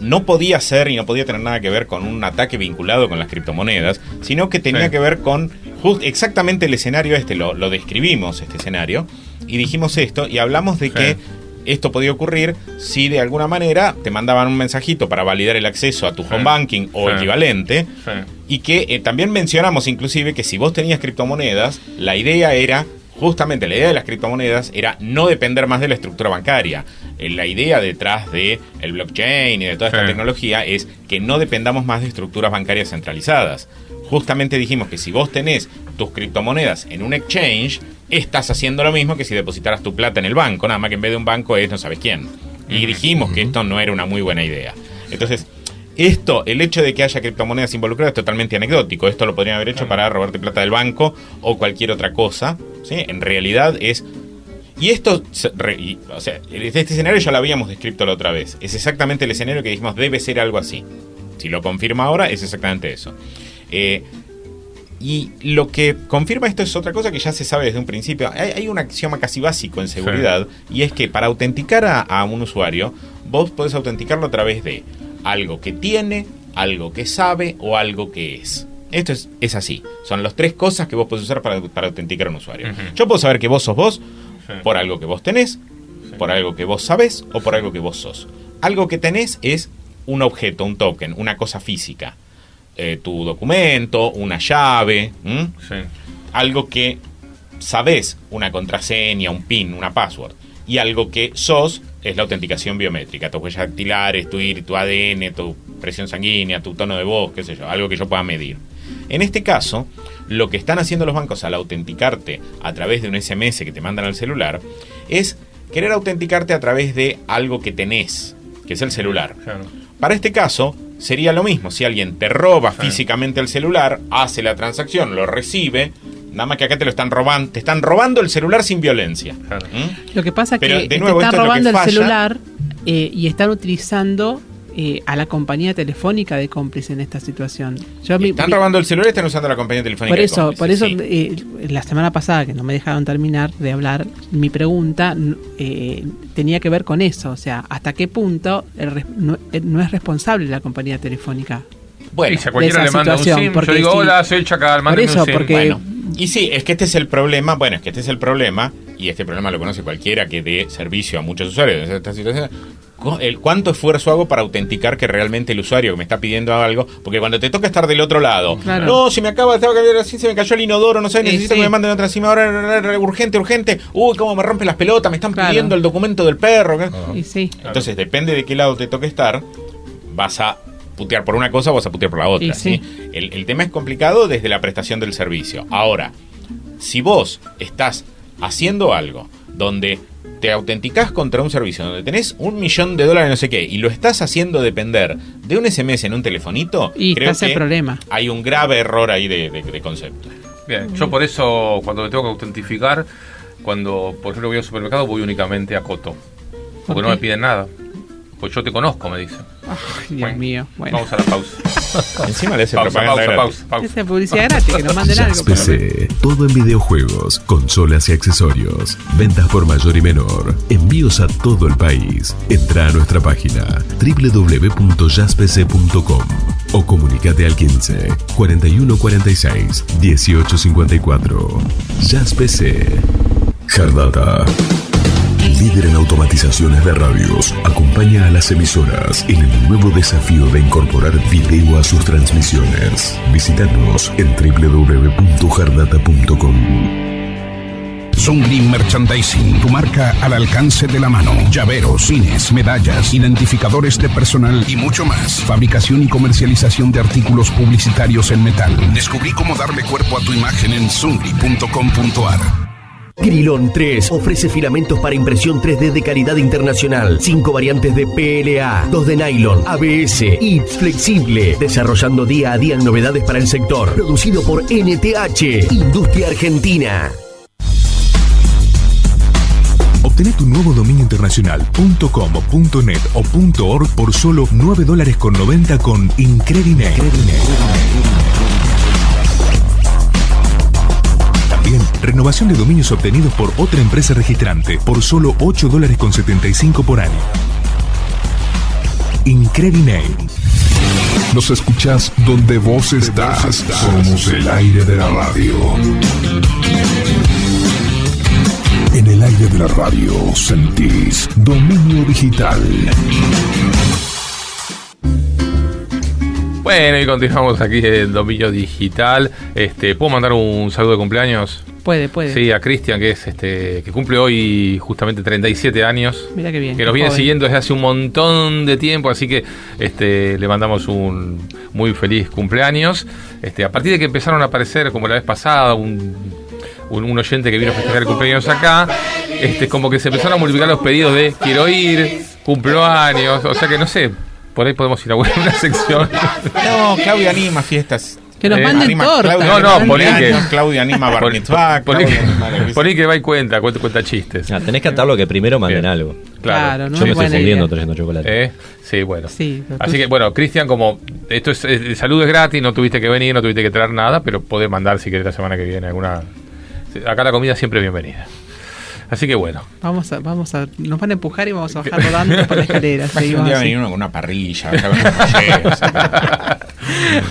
no podía ser y no podía tener nada que ver con un ataque vinculado con las criptomonedas, sino que tenía Sí. que ver con just- exactamente el escenario este, lo, lo describimos este escenario y dijimos esto y hablamos de Sí. que esto podía ocurrir si de alguna manera te mandaban un mensajito para validar el acceso a tu Sí. home banking o Sí. equivalente Sí. y que eh, también mencionamos inclusive que si vos tenías criptomonedas, la idea era, justamente la idea de las criptomonedas era no depender más de la estructura bancaria. Eh, La idea detrás de el blockchain y de toda esta Sí. tecnología es que no dependamos más de estructuras bancarias centralizadas. Justamente dijimos que si vos tenés tus criptomonedas en un exchange, estás haciendo lo mismo que si depositaras tu plata en el banco, nada más que en vez de un banco es no sabes quién. Y dijimos que esto no era una muy buena idea. Entonces, esto, el hecho de que haya criptomonedas involucradas es totalmente anecdótico. Esto lo podrían haber hecho para robarte plata del banco o cualquier otra cosa. ¿sí? En realidad es... Y esto, o sea, este escenario ya lo habíamos descrito la otra vez. Es exactamente el escenario que dijimos debe ser algo así. Si lo confirma ahora, es exactamente eso. Eh, y lo que confirma esto es otra cosa que ya se sabe desde un principio. Hay, hay un axioma casi básico en seguridad y es que para autenticar a, a un usuario, vos podés autenticarlo a través de algo que tiene, algo que sabe o algo que es. Esto es, es así. Son las tres cosas que vos podés usar para, para autenticar a un usuario. Yo puedo saber que vos sos vos Sí. por algo que vos tenés, por algo que vos sabés o por algo que vos sos. Algo que tenés es un objeto, un token, una cosa física. Eh, tu documento, una llave, algo que sabés, una contraseña, un PIN, una password. Y algo que sos es la autenticación biométrica, tus huellas dactilares, tu IR, tu ADN, tu presión sanguínea, tu tono de voz, qué sé yo, algo que yo pueda medir. En este caso, lo que están haciendo los bancos al autenticarte a través de un SMS que te mandan al celular es querer autenticarte a través de algo que tenés, que es el celular. Claro. Para este caso, sería lo mismo. Si alguien te roba físicamente el celular, hace la transacción, lo recibe, nada más que acá te lo están robando, te están robando el celular sin violencia. Claro. ¿Mm? Lo que pasa es Pero, que de nuevo, te están es robando el celular eh, y están utilizando eh, a la compañía telefónica de cómplice en esta situación. Yo mi- Están mi- robando el celular y están usando la compañía telefónica. por de eso, cómplices, por eso sí. eh, la semana pasada que no me dejaron terminar de hablar, mi pregunta eh, tenía que ver con eso, o sea, hasta qué punto el res- no, eh, no es responsable la compañía telefónica. Bueno, y si a cualquiera le manda un SIM, yo digo, hola, soy el Chacal, Por mándeme eso, un SIM. porque Bueno, y sí, es que este es el problema. Bueno, es que este es el problema, y este problema lo conoce cualquiera que dé servicio a muchos usuarios en esta situación. ¿Cuánto esfuerzo hago para autenticar que realmente el usuario que me está pidiendo algo? Porque cuando te toca estar del otro lado, Claro. no, si me acaba de cambiar así, se me cayó el inodoro, no sé, necesito sí. que me manden otra SIM ahora, urgente, urgente. Uy, cómo me rompen las pelotas, me están Claro. pidiendo el documento del perro. Entonces, depende de qué lado te toque estar, vas a putear por una cosa o vas a putear por la otra. Sí. ¿sí? El, el tema es complicado desde la prestación del servicio. Ahora, si vos estás haciendo algo donde te autenticás contra un servicio, donde tenés un millón de dólares no sé qué, y lo estás haciendo depender de un SMS en un telefonito, Y creo que problema. hay un grave error ahí de, de- de concepto. Bien, yo por eso cuando me tengo que autentificar, cuando por ejemplo voy al supermercado, voy únicamente a Coto. Porque ¿Por no me piden nada. Pues yo te conozco, me dicen. Ay, Dios Bueno, mío. Bueno, Vamos a la pausa. Encima le hace pausa, propaganda pausa, gratis. pausa, pausa. esa es publicidad gratis, que nos manden algo. PC, todo en videojuegos, consolas y accesorios. Ventas por mayor y menor. Envíos a todo el país. Entra a nuestra página www.jazzpc.com o comunícate al 15 4146 1854. Jazz PC. Hardata. Líder en automatizaciones de radios, acompaña a las emisoras en el nuevo desafío de incorporar video a sus transmisiones. Visítanos en www.hardata.com. Sungri Merchandising, tu marca al alcance de la mano. Llaveros, pines, medallas, identificadores de personal y mucho más. Fabricación y comercialización de artículos publicitarios en metal. Descubrí cómo darle cuerpo a tu imagen en sungri.com.ar. Grilón 3 ofrece filamentos para impresión 3D de calidad internacional. Cinco variantes de PLA, dos de nylon, ABS y flexible. Desarrollando día a día novedades para el sector. Producido por NTH, Industria Argentina. Obtené tu nuevo dominio internacional .com, .net o .org por solo 9 dólares con 90 con Incredinet. También renovación de dominios obtenidos por otra empresa registrante por solo 8 dólares con 75 por año. Incredinet. Nos escuchás donde vos estás. Somos el aire de la radio. En el aire de la radio sentís dominio digital. Bueno, y continuamos aquí en Dominio Digital. Este, ¿Puedo mandar un saludo de cumpleaños? Puede, puede. Sí, a Cristian, que es este, que cumple hoy justamente 37 años. Mira qué bien. Que nos viene joven. siguiendo desde hace un montón de tiempo, así que este, le mandamos un muy feliz cumpleaños. Este, a partir de que empezaron a aparecer, como la vez pasada, un, un, un oyente que vino a festejar el cumpleaños acá, este, como que se empezaron a multiplicar los pedidos de quiero ir, cumpleaños, o sea que no sé, por ahí podemos ir a una sección. No, Claudia anima fiestas. Que nos Eh, manden torta. Claudia No, no, poné que- Claudia anima bar mitzvah, Claudia que- va y cuenta, cuenta, cuenta chistes. Ah, tenés que atarlo que primero manden Bien. algo. Claro, no Yo me es estoy fundiendo trayendo chocolate. ¿Eh? Sí, bueno. Sí, Así tú- que, bueno, Cristian, como esto es, el salud es gratis, no tuviste que venir, no tuviste que traer nada, pero podés mandar si querés la semana que viene alguna. Acá la comida siempre bienvenida. Así que bueno. Vamos a, vamos a, nos van a empujar y vamos a bajar rodando por la escalera. Imagina un día venir uno con una parrilla,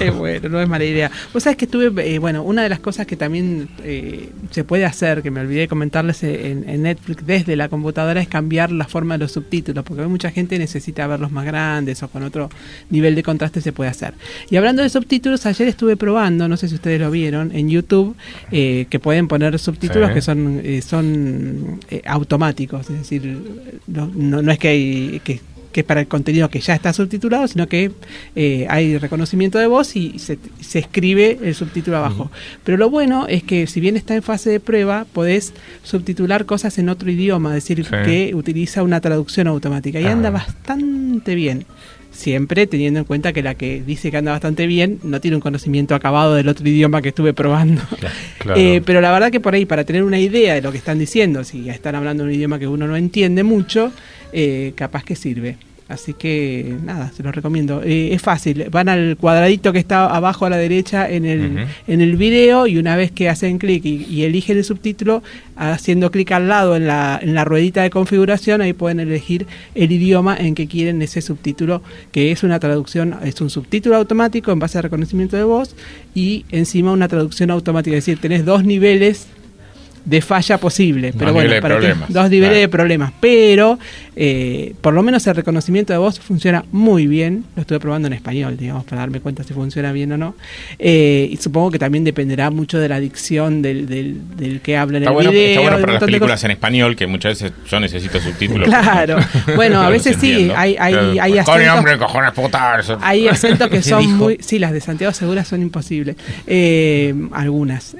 Eh, bueno, no es mala idea. Vos sabés que estuve, eh, bueno, una de las cosas que también eh, se puede hacer, que me olvidé de comentarles en, en Netflix desde la computadora, es cambiar la forma de los subtítulos, porque mucha gente necesita verlos más grandes o con otro nivel de contraste se puede hacer. Y hablando de subtítulos, ayer estuve probando, no sé si ustedes lo vieron, en YouTube, eh, que pueden poner subtítulos Sí. que son, eh, son eh, automáticos, es decir, no, no, no es que hay... Que, que es para el contenido que ya está subtitulado, sino que eh, hay reconocimiento de voz y se, se escribe el subtítulo abajo. Pero lo bueno es que si bien está en fase de prueba, podés subtitular cosas en otro idioma, es decir, Sí. que utiliza una traducción automática y Ah. anda bastante bien. Siempre teniendo en cuenta que la que dice que anda bastante bien no tiene un conocimiento acabado del otro idioma que estuve probando. Claro. Eh, pero la verdad que por ahí, para tener una idea de lo que están diciendo, si ya están hablando un idioma que uno no entiende mucho, eh, capaz que sirve. Así que nada, se los recomiendo. Eh, es fácil, van al cuadradito que está abajo a la derecha en el, en el video y una vez que hacen clic y, y eligen el subtítulo, haciendo clic al lado en la, en la ruedita de configuración, ahí pueden elegir el idioma en que quieren ese subtítulo, que es una traducción, es un subtítulo automático en base a reconocimiento de voz y encima una traducción automática, es decir, tenés dos niveles de falla posible, pero bueno, niveles de para que- problemas, dos niveles claro. de problemas, pero eh, por lo menos el reconocimiento de voz funciona muy bien, lo estuve probando en español, digamos, para darme cuenta si funciona bien o no, Eh, y supongo que también dependerá mucho de la dicción del, del, del que habla en Está el bueno, video. está bueno de para las de películas en español, que muchas veces yo necesito subtítulos. Claro, bueno, a veces sí, hay, hay, Claro. hay Coño, acentos- hombre, cojones putas. hay acentos que ¿Qué son dijo? muy. Sí, las de Santiago Segura son imposibles. Eh, algunas.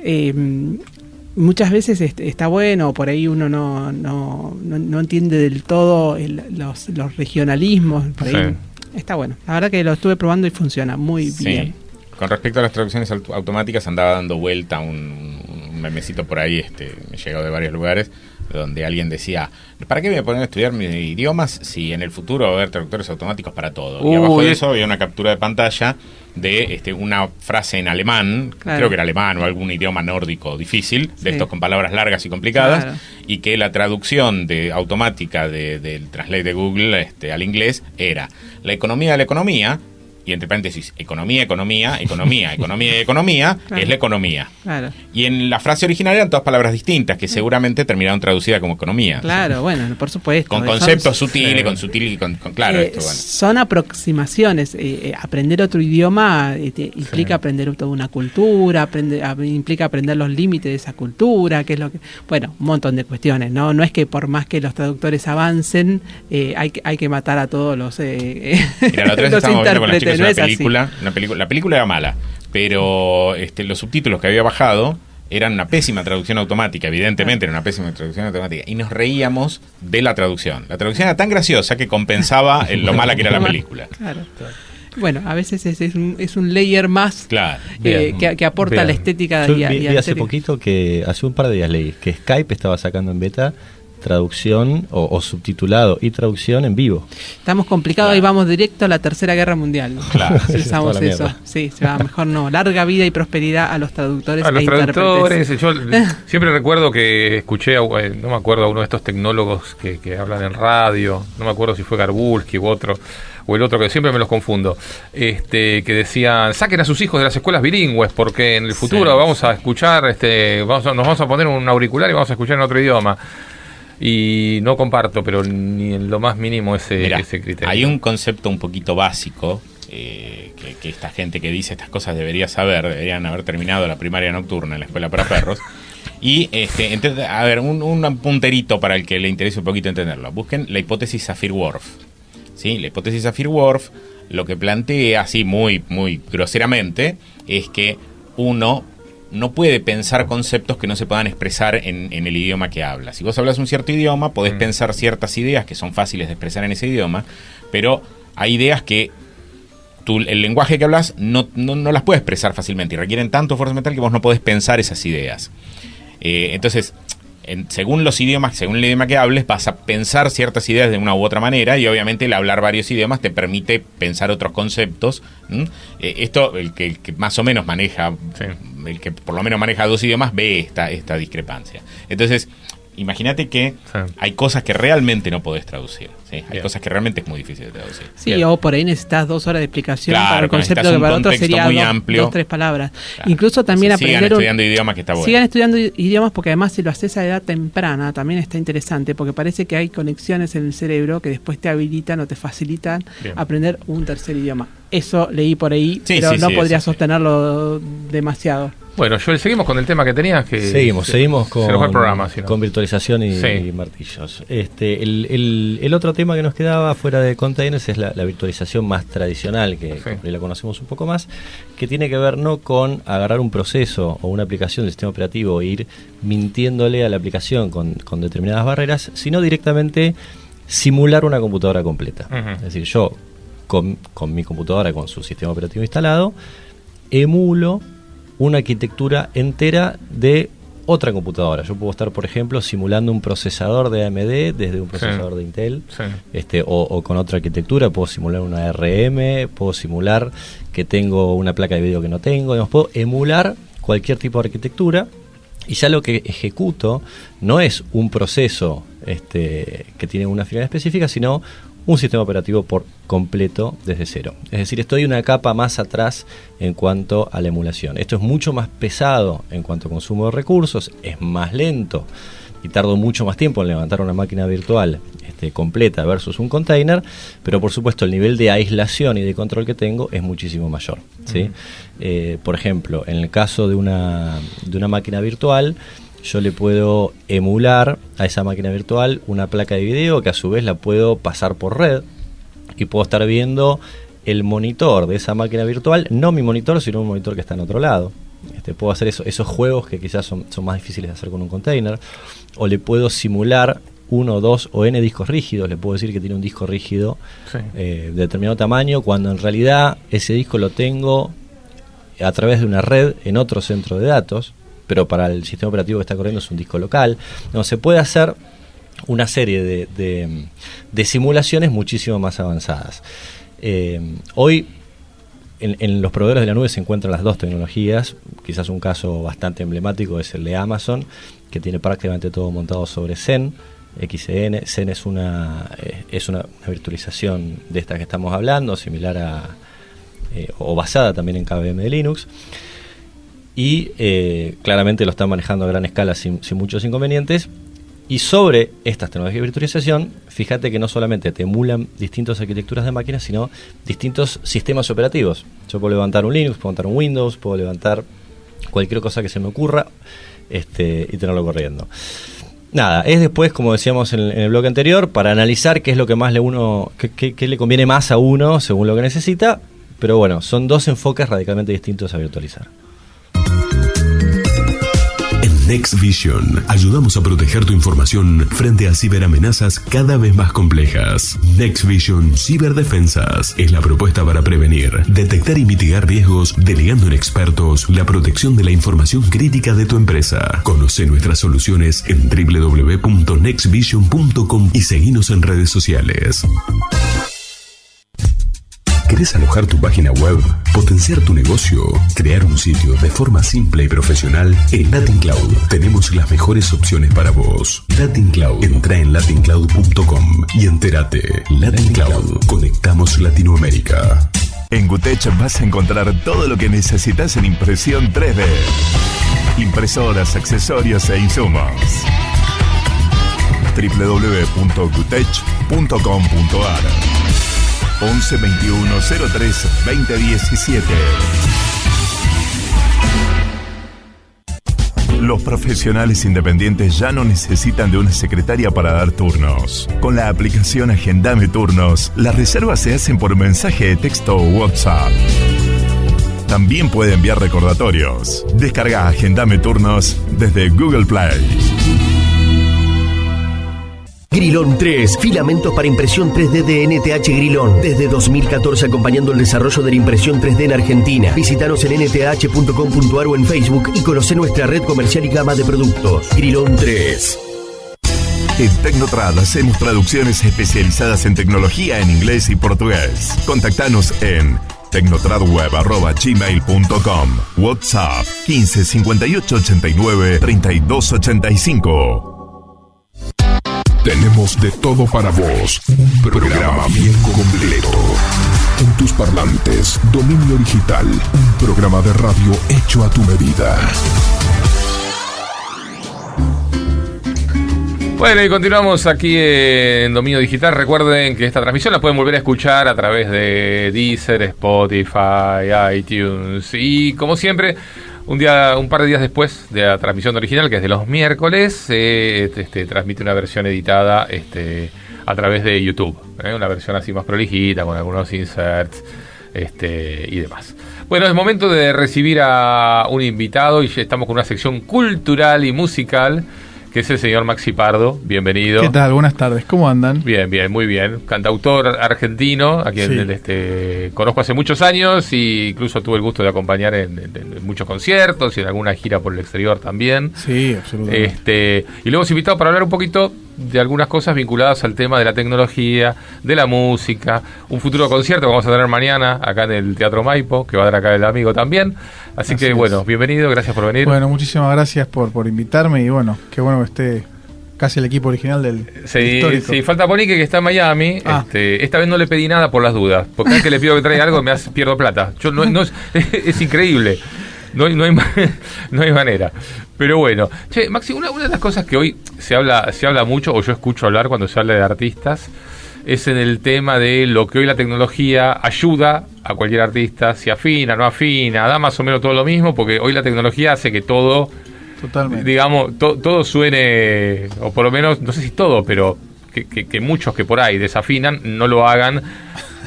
Eh, muchas veces est- está bueno, por ahí uno no, no, no, no entiende del todo el- los, los regionalismos. Por ahí Sí. está bueno. La verdad que lo estuve probando y funciona muy Sí. bien. Con respecto a las traducciones aut- automáticas, andaba dando vuelta un, un memecito por ahí, este, me llegó de varios lugares, donde alguien decía, ¿para qué me voy a poner a estudiar mis idiomas si en el futuro va a haber traductores automáticos para todo? y Uy. abajo de eso había una captura de pantalla de este, una frase en alemán, Claro. creo que era alemán o algún idioma nórdico difícil, de estos con palabras largas y complicadas, Claro. y que la traducción de automática de- del translate de Google este, al inglés era la economía de la economía, y entre paréntesis, economía, economía, economía, economía economía, Claro. es la economía. Claro. Y en la frase original eran todas palabras distintas, que seguramente terminaron traducidas como economía. Claro, bueno, por supuesto. Con Son- conceptos sutiles, con sutil y con, con- claro, Eh, esto, bueno. Son aproximaciones. eh, eh, aprender otro idioma eh, te- implica aprender toda una cultura, a- implica aprender los límites de esa cultura, que es lo que. Bueno, un montón de cuestiones. No no es que por más que los traductores avancen, hay, que- hay que matar a todos los. Mira, la otra los intérpretes, no una es así. película, una película. La película era mala, pero este, los subtítulos que había bajado eran una pésima traducción automática, evidentemente era una pésima traducción automática, y nos reíamos de la traducción. La traducción era tan graciosa que compensaba en lo mala que era la película. Claro. Bueno, a veces es, es un, es un layer más Claro. eh, Bien. que, que aporta Bien. la estética Yo y, a- vi, y vi hace poquito que, hace un par de días leí, que Skype estaba sacando en beta traducción o, o subtitulado y traducción en vivo. Estamos complicados Claro. y vamos directo a la tercera guerra mundial. Claro. La eso. mierda. Sí, se va, mejor no. Larga vida y prosperidad a los traductores A los e traductores, intérpretes. yo siempre recuerdo que escuché, a, eh, no me acuerdo, a uno de estos tecnólogos que, que hablan en radio, no me acuerdo si fue Garbulski u otro, o el otro, que siempre me los confundo, este que decían, saquen a sus hijos de las escuelas bilingües, porque en el futuro Sí. vamos a escuchar, este vamos a- nos vamos a poner un auricular y vamos a escuchar en otro idioma. Y no comparto, pero ni en lo más mínimo ese, Mirá, ese criterio. hay un concepto un poquito básico eh, que, que esta gente que dice estas cosas debería saber, deberían haber terminado la primaria nocturna en la escuela para perros. Y, este, ente- a ver, un, un punterito para el que le interese un poquito entenderlo. Busquen la hipótesis Saffir-Whorf. ¿Sí? La hipótesis Saffir-Whorf lo que plantea, así muy, muy groseramente, es que uno no puede pensar conceptos que no se puedan expresar en, en el idioma que habla. Si vos hablas un cierto idioma, podés Mm. pensar ciertas ideas que son fáciles de expresar en ese idioma, pero hay ideas que el lenguaje que hablas no, no, no las puedes expresar fácilmente y requieren tanto esfuerzo mental que vos no podés pensar esas ideas. Eh, entonces, en- según los idiomas, según el idioma que hables, vas a pensar ciertas ideas de una u otra manera y obviamente el hablar varios idiomas te permite pensar otros conceptos. Eh, esto, el que, el que más o menos maneja, Sí. el que por lo menos maneja dos idiomas, ve esta, esta discrepancia. Entonces, imagínate que Sí. hay cosas que realmente no podés traducir. ¿Sí? Hay Bien. cosas que realmente es muy difícil de traducir. Sí, Bien. o por ahí necesitas dos horas de explicación Claro, para el concepto que para otro sería muy dos, amplio. dos, tres palabras. Claro. Incluso también Entonces, sigan aprender un- estudiando idiomas que está bueno. Sigan estudiando idiomas porque además si lo haces a edad temprana también está interesante porque parece que hay conexiones en el cerebro que después te habilitan o te facilitan Bien. aprender un tercer idioma. Eso leí por ahí, Sí, pero sí, no sí, podría eso sí. sostenerlo demasiado. Bueno, Joel, seguimos con el tema que tenías. Que Seguimos, se- seguimos se con, el programa, si no. con virtualización y, Sí. y martillos. Este, el, el- el otro tema que nos quedaba fuera de containers es la, la virtualización más tradicional, que Sí. la conocemos un poco más, que tiene que ver no con agarrar un proceso o una aplicación del sistema operativo e ir mintiéndole a la aplicación con, con determinadas barreras, sino directamente simular una computadora completa. Es decir, yo con, con mi computadora, con su sistema operativo instalado, emulo una arquitectura entera de otra computadora. Yo puedo estar, por ejemplo, simulando un procesador de AMD desde un procesador de Intel, Sí. este, o, o con otra arquitectura, puedo simular una ARM, puedo simular que tengo una placa de video que no tengo, digamos, puedo emular cualquier tipo de arquitectura y ya lo que ejecuto no es un proceso este, que tiene una finalidad específica, sino un sistema operativo por completo desde cero. Es decir, estoy una capa más atrás en cuanto a la emulación. Esto es mucho más pesado en cuanto a consumo de recursos, es más lento y tardo mucho más tiempo en levantar una máquina virtual este, completa versus un container, pero por supuesto el nivel de aislación y de control que tengo es muchísimo mayor. ¿sí? Eh, por ejemplo, en el caso de una, de una máquina virtual, yo le puedo emular a esa máquina virtual una placa de video que a su vez la puedo pasar por red y puedo estar viendo el monitor de esa máquina virtual, no mi monitor, sino un monitor que está en otro lado. Este, puedo hacer eso- esos juegos que quizás son, son más difíciles de hacer con un container, o le puedo simular uno, dos o n discos rígidos, le puedo decir que tiene un disco rígido Sí. eh, de determinado tamaño, cuando en realidad ese disco lo tengo a través de una red en otro centro de datos, pero para el sistema operativo que está corriendo es un disco local. No, se puede hacer una serie de, de- simulaciones muchísimo más avanzadas. Eh, hoy en, los proveedores de la nube se encuentran las dos tecnologías. Quizás un caso bastante emblemático es el de Amazon, que tiene prácticamente todo montado sobre Zen, XCN. Zen es una, eh, es una virtualización de esta que estamos hablando, similar a, eh, o basada también en KVM de Linux. Y eh, claramente lo están manejando a gran escala sin, muchos inconvenientes. Y sobre estas tecnologías de virtualización, fíjate que no solamente te emulan distintas arquitecturas de máquinas, sino distintos sistemas operativos. Yo puedo levantar un Linux, puedo levantar un Windows, puedo levantar cualquier cosa que se me ocurra este, y tenerlo corriendo. Nada, es después, como decíamos en el, bloque anterior, para analizar qué es lo que más le uno, qué le conviene más a uno según lo que necesita. Pero bueno, son dos enfoques radicalmente distintos a virtualizar. Next Vision ayudamos a proteger tu información frente a ciberamenazas cada vez más complejas. Next Vision Ciberdefensas es la propuesta para prevenir, detectar y mitigar riesgos, delegando en expertos la protección de la información crítica de tu empresa. Conoce nuestras soluciones en www.nextvision.com y seguinos en redes sociales. ¿Querés alojar tu página web, potenciar tu negocio, crear un sitio de forma simple y profesional? En Latin Cloud tenemos las mejores opciones para vos. Latin Cloud. Entra en latincloud.com y entérate. Latin Cloud. Conectamos Latinoamérica. En Gutech vas a encontrar todo lo que necesitas en impresión 3D. Impresoras, accesorios e insumos. www.gutech.com.ar 11 21 03 20 17 Los profesionales independientes ya no necesitan de una secretaria para dar turnos. Con la aplicación Agendame Turnos, las reservas se hacen por mensaje de texto o WhatsApp. También puede enviar recordatorios. Descarga Agendame Turnos desde Google Play. Grilón 3, filamentos para impresión 3D de NTH Grilón. Desde 2014 acompañando el desarrollo de la impresión 3D en Argentina. Visítanos en nth.com.ar o en Facebook y conoce nuestra red comercial y gama de productos. Grilón 3. En Tecnotrad hacemos traducciones especializadas en tecnología en inglés y portugués. Contactanos en tecnotradweb.gmail.com WhatsApp 15 58 89 32 85 Tenemos de todo para vos. Un programa bien completo. En tus parlantes, Dominio Digital. Un programa de radio hecho a tu medida. Bueno, y continuamos aquí en Dominio Digital. Recuerden que esta transmisión la pueden volver a escuchar a través de Deezer, Spotify, iTunes. Y como siempre, un día, un par de días después de la transmisión original, que es de los miércoles, eh, este, este, transmite una versión editada este, a través de YouTube. ¿eh? Una versión así más prolijita, con algunos inserts este, y demás. Bueno, es momento de recibir a un invitado y estamos con una sección cultural y musical que es el señor Maxi Pardo. Bienvenido. ¿Qué tal? Buenas tardes, ¿cómo andan? Bien, bien, muy bien. Cantautor argentino, a quien Sí. este, conozco hace muchos años y incluso tuve el gusto de acompañar en, en- en muchos conciertos y en alguna gira por el exterior también. Sí, absolutamente. Este, y luego hemos invitado para hablar un poquito de algunas cosas vinculadas al tema de la tecnología, de la música, un futuro concierto que vamos a tener mañana acá en el Teatro Maipo, que va a dar acá el amigo también. Así, Así que es. bueno, bienvenido, gracias por venir. Bueno, muchísimas gracias por, por invitarme y bueno, qué bueno que esté casi el equipo original del Sí, histórico. sí, falta Ponique que está en Miami. Ah. Este, esta vez no le pedí nada por las dudas, porque vez que le pido que traiga algo me hace, pierdo plata. Yo no, no es, es increíble. No, no, hay, no hay manera. Pero bueno, che, Maxi, una, una de las cosas que hoy se habla, se habla mucho, o yo escucho hablar cuando se habla de artistas, es en el tema de lo que hoy la tecnología ayuda a cualquier artista, si afina, no afina, da más o menos todo lo mismo, porque hoy la tecnología hace que todo Totalmente. digamos, to- todo suene, o por lo menos, no sé si todo, pero que, que- que muchos que por ahí desafinan no lo hagan.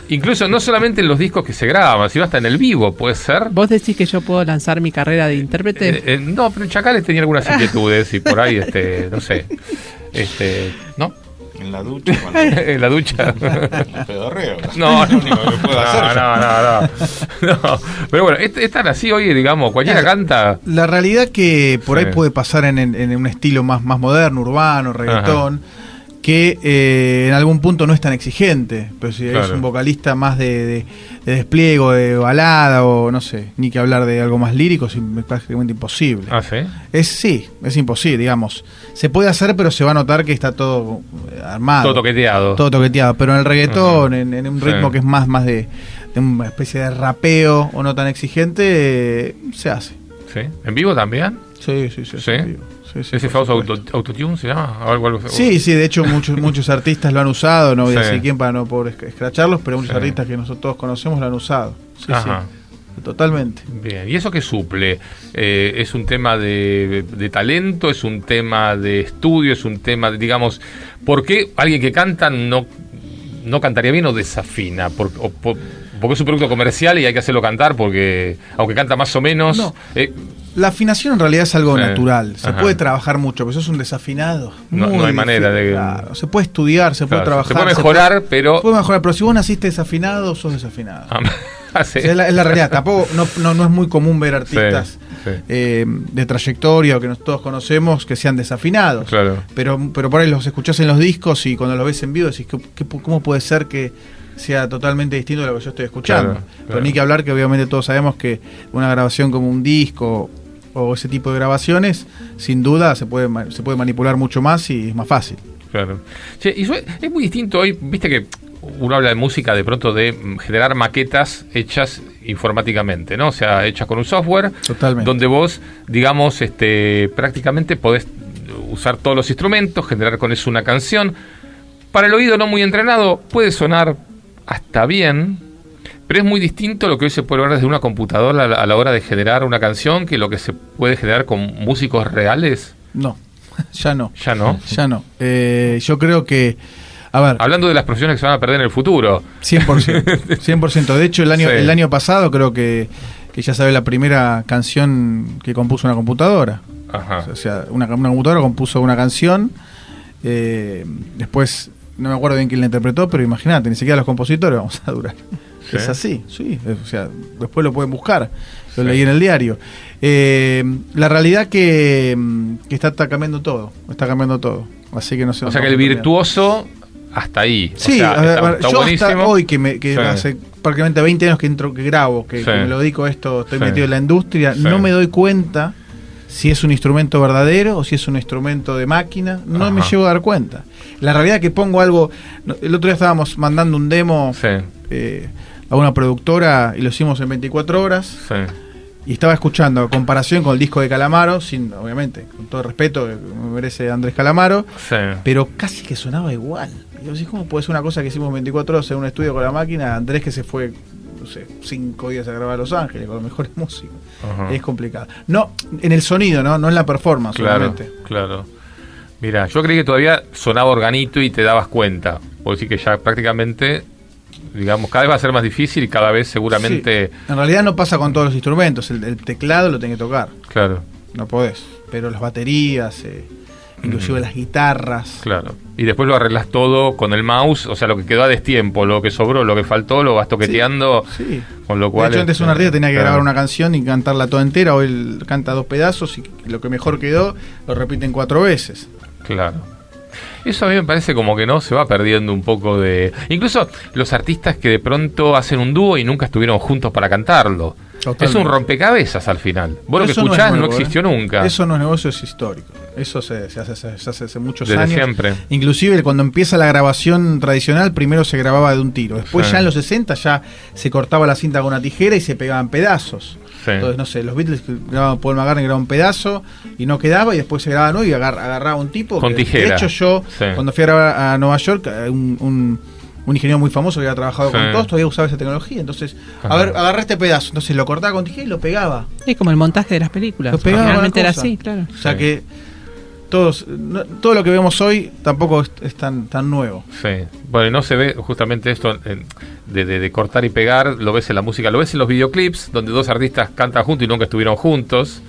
Incluso no solamente en los discos que se graban, sino hasta en el vivo, puede ser. ¿Vos decís que yo puedo lanzar mi carrera de intérprete? Eh, eh, no, pero Chacales tenía algunas inquietudes y por ahí, este, no sé, este, ¿no? En la ducha. en la ducha. El pedorreo. No, Es lo único que puedo no, hacer. no, no, no. No. Pero bueno, est- están así hoy, digamos, cualquiera canta. La realidad que por Sí. ahí puede pasar en, en- en un estilo más, más moderno, urbano, reggaetón, que eh, en algún punto no es tan exigente. Pero si es un vocalista más de, de- de despliego, de balada o no sé, ni que hablar de algo más lírico, es prácticamente imposible. Ah, sí. Es sí, es imposible, digamos. Se puede hacer, pero se va a notar que está todo eh, armado. Todo toqueteado. Todo toqueteado. Pero en el reggaetón, en, en un Sí. ritmo que es más, más de, de una especie de rapeo o no tan exigente, eh, se hace. ¿Sí? ¿En vivo también? Sí, sí, sí. ¿Sí? ¿Ese famoso auto- autotune se llama? ¿O algo- algo- Sí, sí, de hecho muchos muchos artistas lo han usado, no voy a decir quién para no poder esc- escracharlos, pero muchos artistas que nosotros todos conocemos lo han usado. Sí, Ajá. sí, totalmente. Bien, ¿y eso qué suple? Eh, ¿Es un tema de, de talento? ¿Es un tema de estudio? ¿Es un tema, de, digamos, por qué alguien que canta no, no cantaría bien o desafina? Por- o por- porque es un producto comercial y hay que hacerlo cantar porque, aunque canta más o menos... No. eh, La afinación en realidad es algo Sí. natural, se Ajá. puede trabajar mucho, pero sos un desafinado. No- hay manera de- claro, se puede estudiar, se puede Claro, se trabajar. puede mejorar, pero- Se puede mejorar, pero si vos naciste desafinado, sos desafinado. ah, sí. O sea, es, la, es la realidad. Tampoco no, no, no es muy común ver artistas sí. eh, de trayectoria o que nos, todos conocemos que sean desafinados. Claro. Pero, pero por ahí los escuchás en los discos y cuando los ves en vivo decís, ¿qué, qué- ¿cómo puede ser que sea totalmente distinto de lo que yo estoy escuchando? Claro, Pero claro. ni que hablar que obviamente todos sabemos que una grabación como un disco o ese tipo de grabaciones, sin duda se puede, se puede manipular mucho más y es más fácil. Claro. Che, y es muy distinto hoy, viste que uno habla de música de pronto de mm, generar maquetas hechas informáticamente, ¿no? O sea, hechas con un software Totalmente. donde vos, digamos, este, prácticamente podés usar todos los instrumentos, generar con eso una canción. Para el oído no muy entrenado puede sonar hasta bien, pero es muy distinto lo que hoy se puede ver desde una computadora a la, hora de generar una canción que lo que se puede generar con músicos reales. No, ya no. Ya no. Ya no. Eh, yo creo que, a ver, Hablando de las profesiones que se van a perder en el futuro. 100%. 100%. De hecho, el año, Sí. el año pasado creo que, que ya sabe la primera canción que compuso una computadora. Ajá. O sea, una, una computadora compuso una canción. eh, después, no me acuerdo bien quién la interpretó, pero imagínate, ni siquiera los compositores vamos a durar. Sí. Es así, sí. es- O sea, después lo pueden buscar. Lo leí en el diario. Eh, la realidad que, que está, está cambiando todo. Está cambiando todo. Así que no sé. O sea que el virtuoso hasta ahí. O Sí, sea, está, a ver, está yo buenísimo. hasta hoy que, me, que Sí. hace prácticamente 20 años que entro, que grabo, que, me lo dedico a esto, estoy metido en la industria, no me doy cuenta si es un instrumento verdadero o si es un instrumento de máquina, no me llego a dar cuenta. La realidad es que pongo algo, el otro día estábamos mandando un demo Sí, eh, a una productora y lo hicimos en 24 horas sí. y estaba escuchando a comparación con el disco de Calamaro, sin obviamente, con todo el respeto que me merece Andrés Calamaro, Sí. pero casi que sonaba igual. Y yo decís, ¿cómo puede ser una cosa que hicimos 24 horas en un estudio con la máquina? Andrés que se fue, no sé, 5 días a grabar a Los Ángeles con los mejores músicos. Ajá. Es complicado. No, en el sonido, ¿no? No en la performance, Claro, claro. Mira, yo creí que todavía sonaba organito y te dabas cuenta. Puedo decir que ya prácticamente, digamos, cada vez va a ser más difícil y cada vez seguramente. Sí. En realidad no pasa con todos los instrumentos. El, el teclado lo tenés que tocar. Claro, No podés. Pero las baterías, eh, inclusive las guitarras. claro. Y después lo arreglas todo con el mouse, o sea, lo que quedó a destiempo, lo que sobró, lo que faltó, lo vas toqueteando. Sí. Con lo De cual. hecho, antes un artista tenía que claro. grabar una canción y cantarla toda entera. Hoy él canta dos pedazos y lo que mejor quedó lo repiten cuatro veces. Claro. Eso a mí me parece como que no se va perdiendo un poco de. Incluso los artistas que de pronto hacen un dúo y nunca estuvieron juntos para cantarlo. Totalmente. Es un rompecabezas al final. Vos lo que Eso no es escuchás no, existió ¿eh? nunca. Eso no es negocio, es histórico. Eso se, se hace, se hace hace muchos Desde años. siempre. Inclusive cuando empieza la grabación tradicional, primero se grababa de un tiro. Después Sí. ya en los 60 ya se cortaba la cinta con una tijera y se pegaban pedazos. Sí. Entonces, no sé, los Beatles grababan Paul McCartney grababa un pedazo y no quedaba y después se grababa nuevo y agar- agarraba un tipo. Con que, tijera. De hecho yo, Sí. cuando fui a Nueva York, eh, un, un- un ingeniero muy famoso que había trabajado Sí. con todos, todavía usaba esa tecnología. Entonces, Ajá. a ver, agarré este pedazo. Entonces lo cortaba con tijera y lo pegaba. Es como el montaje de las películas. Lo pegaba Realmente la era así, claro. O sea Sí. que todos, no- todo lo que vemos hoy tampoco es, es tan, tan nuevo. Sí. Bueno, y no se ve justamente esto de, de- de cortar y pegar, lo ves en la música, lo ves en los videoclips, donde dos artistas cantan juntos y nunca estuvieron juntos.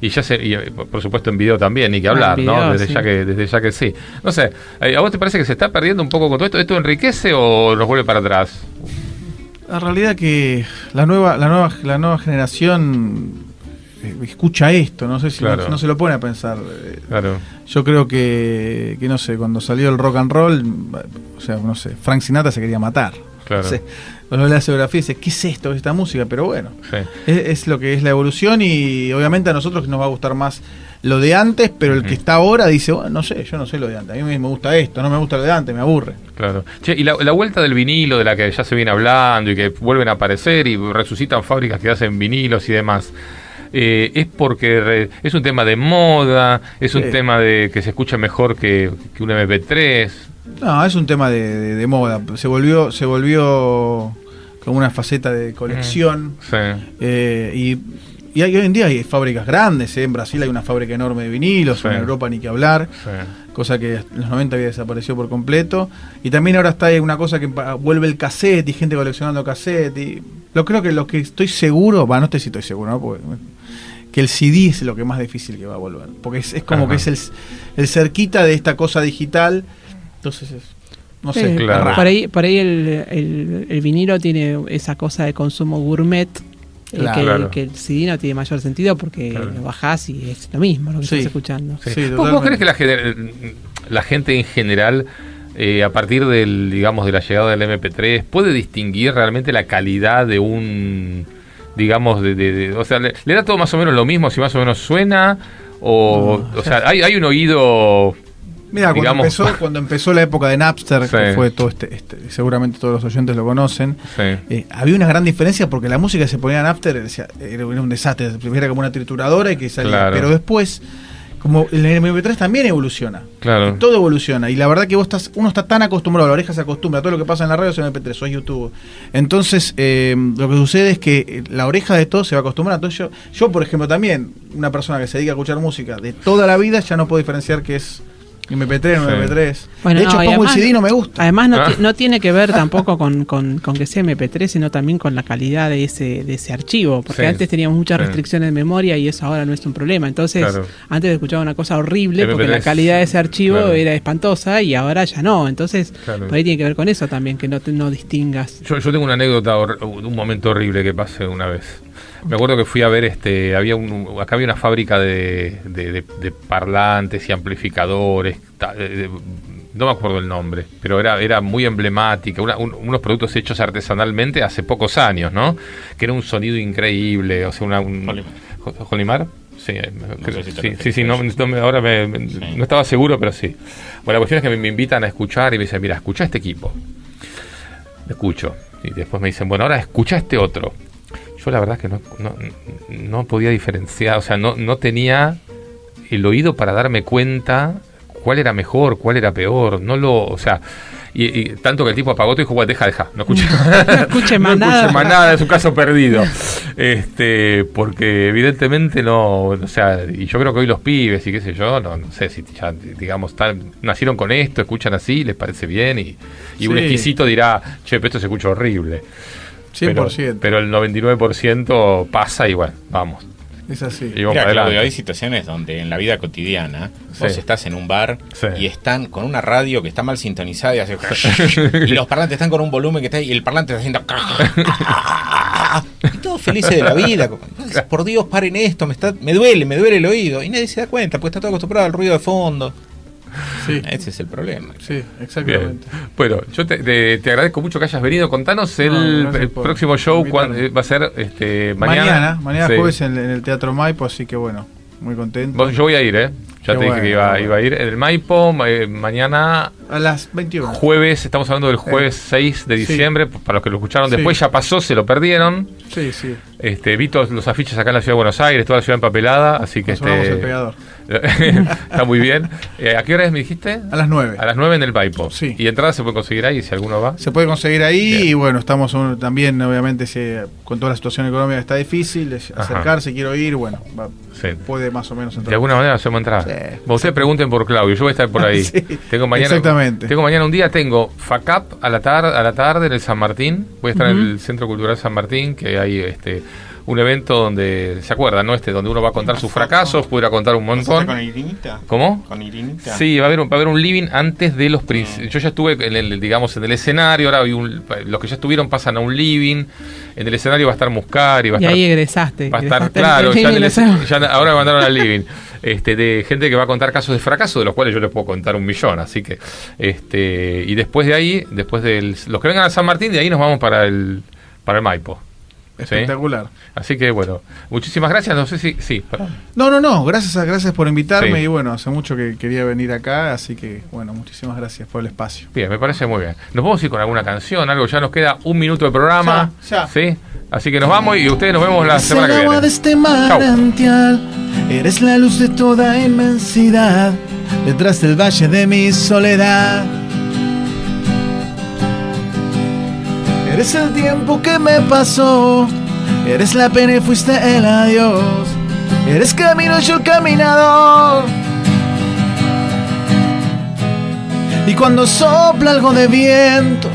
Y ya se, y, eh, por supuesto en video también, ni que Ah, hablar, ¿no? Desde sí. ya que, desde ya que sí. No sé, eh, ¿a vos te parece que se está perdiendo un poco con todo esto? ¿Esto enriquece o nos vuelve para atrás? La realidad que la nueva, la nueva, la nueva generación eh, escucha esto, no sé si Claro. no, no se lo pone a pensar. Claro. Yo creo que, que no sé, cuando salió el rock and roll, o sea, no sé, Frank Sinatra se quería matar. Claro. No sé, cuando lee la geografía dice, ¿qué es esto, esta música? Pero bueno, Sí. es, es lo que es la evolución y obviamente a nosotros nos va a gustar más lo de antes, pero el que está ahora dice, bueno, no sé, yo no sé lo de antes, a mí me gusta esto, no me gusta lo de antes, me aburre. Claro. Che, y la, la vuelta del vinilo, de la que ya se viene hablando y que vuelven a aparecer y resucitan fábricas que hacen vinilos y demás. eh, es porque re- es un tema de moda, es un tema de que se escucha mejor que, que un MP3. No, es un tema de, de- de moda, se volvió, se volvió como una faceta de colección. Sí. Eh, y, y hay- hoy en día hay fábricas grandes, ¿eh? en Brasil hay una fábrica enorme de vinilos, Sí. en Europa ni que hablar, Sí. cosa que en los 90 había desaparecido por completo. Y también ahora está una cosa que vuelve el cassette y gente coleccionando cassette. Y lo creo que lo que estoy seguro, va, no sé si estoy seguro, ¿no? Porque, que el CD es lo que más difícil que va a volver. Porque es, es como Ajá. que es el, el cerquita de esta cosa digital. Entonces es, no sé, Sí, es claro. raro. Por ahí, por ahí el, el- el vinilo tiene esa cosa de consumo gourmet. eh, Claro. que, Claro. que el CD no tiene mayor sentido porque Claro. lo bajás y es lo mismo lo que Sí. estás escuchando. Sí. Sí, ¿Vos, crees que la, la gente en general, eh, a partir del, digamos, de la llegada del MP3, puede distinguir realmente la calidad de un, digamos, de, de- de- o sea, le, le da todo más o menos lo mismo si más o menos suena? O, No, o sea, hay, hay un oído... Mira, cuando digamos- empezó, cuando empezó la época de Napster, Sí. que fue todo este, este- seguramente todos los oyentes lo conocen, Sí. eh, había una gran diferencia porque la música que se ponía en Napster decía, era, un desastre, primero era como una trituradora y que salía, Claro. pero después, como el MP3 también evoluciona, Claro. todo evoluciona y la verdad que vos estás, uno está tan acostumbrado, la oreja se acostumbra a todo lo que pasa en la radio es en MP3 o es YouTube, entonces eh, lo que sucede es que eh, la oreja de todo se va a acostumbrar, entonces yo, yo por ejemplo también, una persona que se dedica a escuchar música de toda la vida ya no puedo diferenciar que es MP3 o Sí. MP3. Bueno, de hecho, no, pongo además- el CD no me gusta. Además no, Ah. no tiene que ver tampoco con, con- con que sea MP3, sino también con la calidad de ese, de ese archivo, porque Sí. antes teníamos muchas Sí. restricciones de memoria y eso ahora no es un problema. Entonces, Claro. antes escuchaba una cosa horrible porque MP3, la calidad de ese archivo claro. era espantosa y ahora ya no. Entonces, Claro. por ahí tiene que ver con eso también, que no, te- no distingas. Yo, yo tengo una anécdota un momento horrible que pasé una vez. Me acuerdo que fui a ver, este, había un, acá había una fábrica de, de- de- de parlantes y amplificadores, ta- de- de- no me acuerdo el nombre, pero era, era muy emblemática, una- un- unos productos hechos artesanalmente hace pocos años, ¿no? Que era un sonido increíble, o sea, una... Un, Jolimar. Jo- ¿Jolimar? Sí, eh, creo- si sí, sí, sí, no, ahora me- me- no estaba seguro, pero sí. Bueno, la cuestión es que me, me invitan a escuchar y me dicen, mira, escucha este equipo. Escucho. Y después me dicen, bueno, ahora escucha este otro. Yo la verdad que no, no, no podía diferenciar, o sea, no, no tenía el oído para darme cuenta cuál era mejor, cuál era peor. No lo, o sea, y, y tanto que el tipo apagó todo y dijo, bueno, deja, deja, no escuche, No escuche más no nada. escuche más nada, es un caso perdido. Este, porque evidentemente no, o sea, y yo creo que hoy los pibes y qué sé yo, no, no sé si ya, digamos, están, nacieron con esto, escuchan así, les parece bien y, y un exquisito dirá, che, pero esto se escucha horrible. Pero, 100%. pero el 99% pasa y bueno, vamos. es así. Y vamos Mira, Claudio, hay situaciones donde en la vida cotidiana vos Sí. estás en un bar Sí. y están con una radio que está mal sintonizada y hace y los parlantes están con un volumen que está ahí y el parlante está haciendo y todos felices de la vida. Por Dios, paren esto, me está, me duele, me duele el oído y nadie se da cuenta porque está todo acostumbrado al ruido de fondo. Sí, Ese es el problema. sí, Bien. exactamente. Bueno, yo te, te- te agradezco mucho que hayas venido. Contanos el, No, el próximo show, cuán- eh, va a ser este, mañana. Mañana, mañana, Sí. jueves en, en el Teatro Maipo, así que bueno, muy contento. Vos- Yo voy a ir, ¿eh? Ya Qué te dije bueno, que iba, qué iba a ir. En el Maipo, ma- eh, mañana A las 21. jueves, estamos hablando del jueves 6 de Sí. diciembre, para los que lo escucharon Sí. después ya pasó, se lo perdieron. Sí, sí. Este, vi todos los afiches acá en la ciudad de Buenos Aires, toda la ciudad empapelada, así que este el pegador. está muy bien. Eh, ¿A qué hora es, me dijiste? A las 9. A las 9 en el Maipo. Sí. Y entradas se puede conseguir ahí si alguno va. Se puede conseguir ahí Bien. y bueno, estamos un- también, obviamente, se- con toda la situación económica está difícil, es Ajá. acercarse, quiero ir, bueno, va- Sí. puede más o menos entrar. De alguna manera hacemos entrada. Sí. Ustedes pregunten por Claudio, yo voy a estar por ahí. Sí, tengo mañana, exactamente. Tengo mañana un día, tengo FACAP a la tarde, a la tarde en el San Martín. Voy a estar en el Centro Cultural San Martín, que hay este un evento donde, ¿se acuerdan, no? Este, donde uno va a contar sus fracasos, pudiera contar un montón. con Irinita? ¿Cómo? ¿Con Irinita? Sí, va a haber un, va a haber un living antes de los principios. Yo ya estuve en el, digamos, en el escenario, ahora hay un- los que ya estuvieron pasan a un living. En el escenario va a estar Muscari, va a Y estar ahí egresaste. Va a estar claro, ya, en el- ya ahora me mandaron al living. Este, de gente que va a contar casos de fracaso, de los cuales yo les puedo contar un millón. Así que, este, y después de ahí, después de los que vengan a San Martín, de ahí nos vamos para el, para el Maipo. Espectacular. Así que bueno, muchísimas gracias. No sé si. Sí, perdón. No, no, no, gracias, a- gracias por invitarme Sí. y bueno, hace mucho que quería venir acá, así que bueno, muchísimas gracias por el espacio. Bien, me parece muy bien. Nos vamos a ir con alguna canción, algo. Ya nos queda un minuto de programa. Ya, ya. ¿Sí? Así que nos vamos y ustedes nos vemos la semana que viene. de este manantial, eres la luz de toda inmensidad, detrás del valle de mi soledad. Eres el tiempo que me pasó, eres la pena y fuiste el adiós, eres camino yo caminador. Y cuando sopla algo de viento,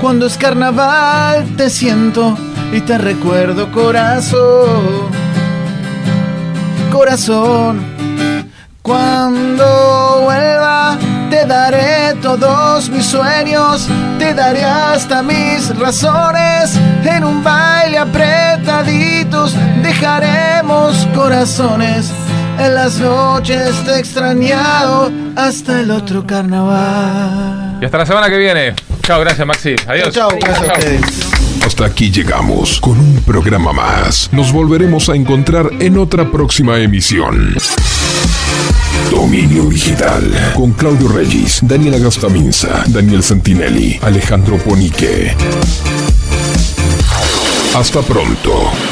cuando es carnaval te siento y te recuerdo corazón, corazón. Cuando vuelva te daré todos mis sueños, te daré hasta mis razones. En un baile apretaditos dejaremos corazones. En las noches te he extrañado hasta el otro carnaval. Y hasta la semana que viene. Chao, gracias Maxi. Adiós. Chao, gracias a ustedes. Hasta aquí llegamos con un programa más. Nos volveremos a encontrar en otra próxima emisión. Dominio Digital con Claudio Regis, Daniela Gastaminza, Daniel Santinelli, Alejandro Ponique. Hasta pronto.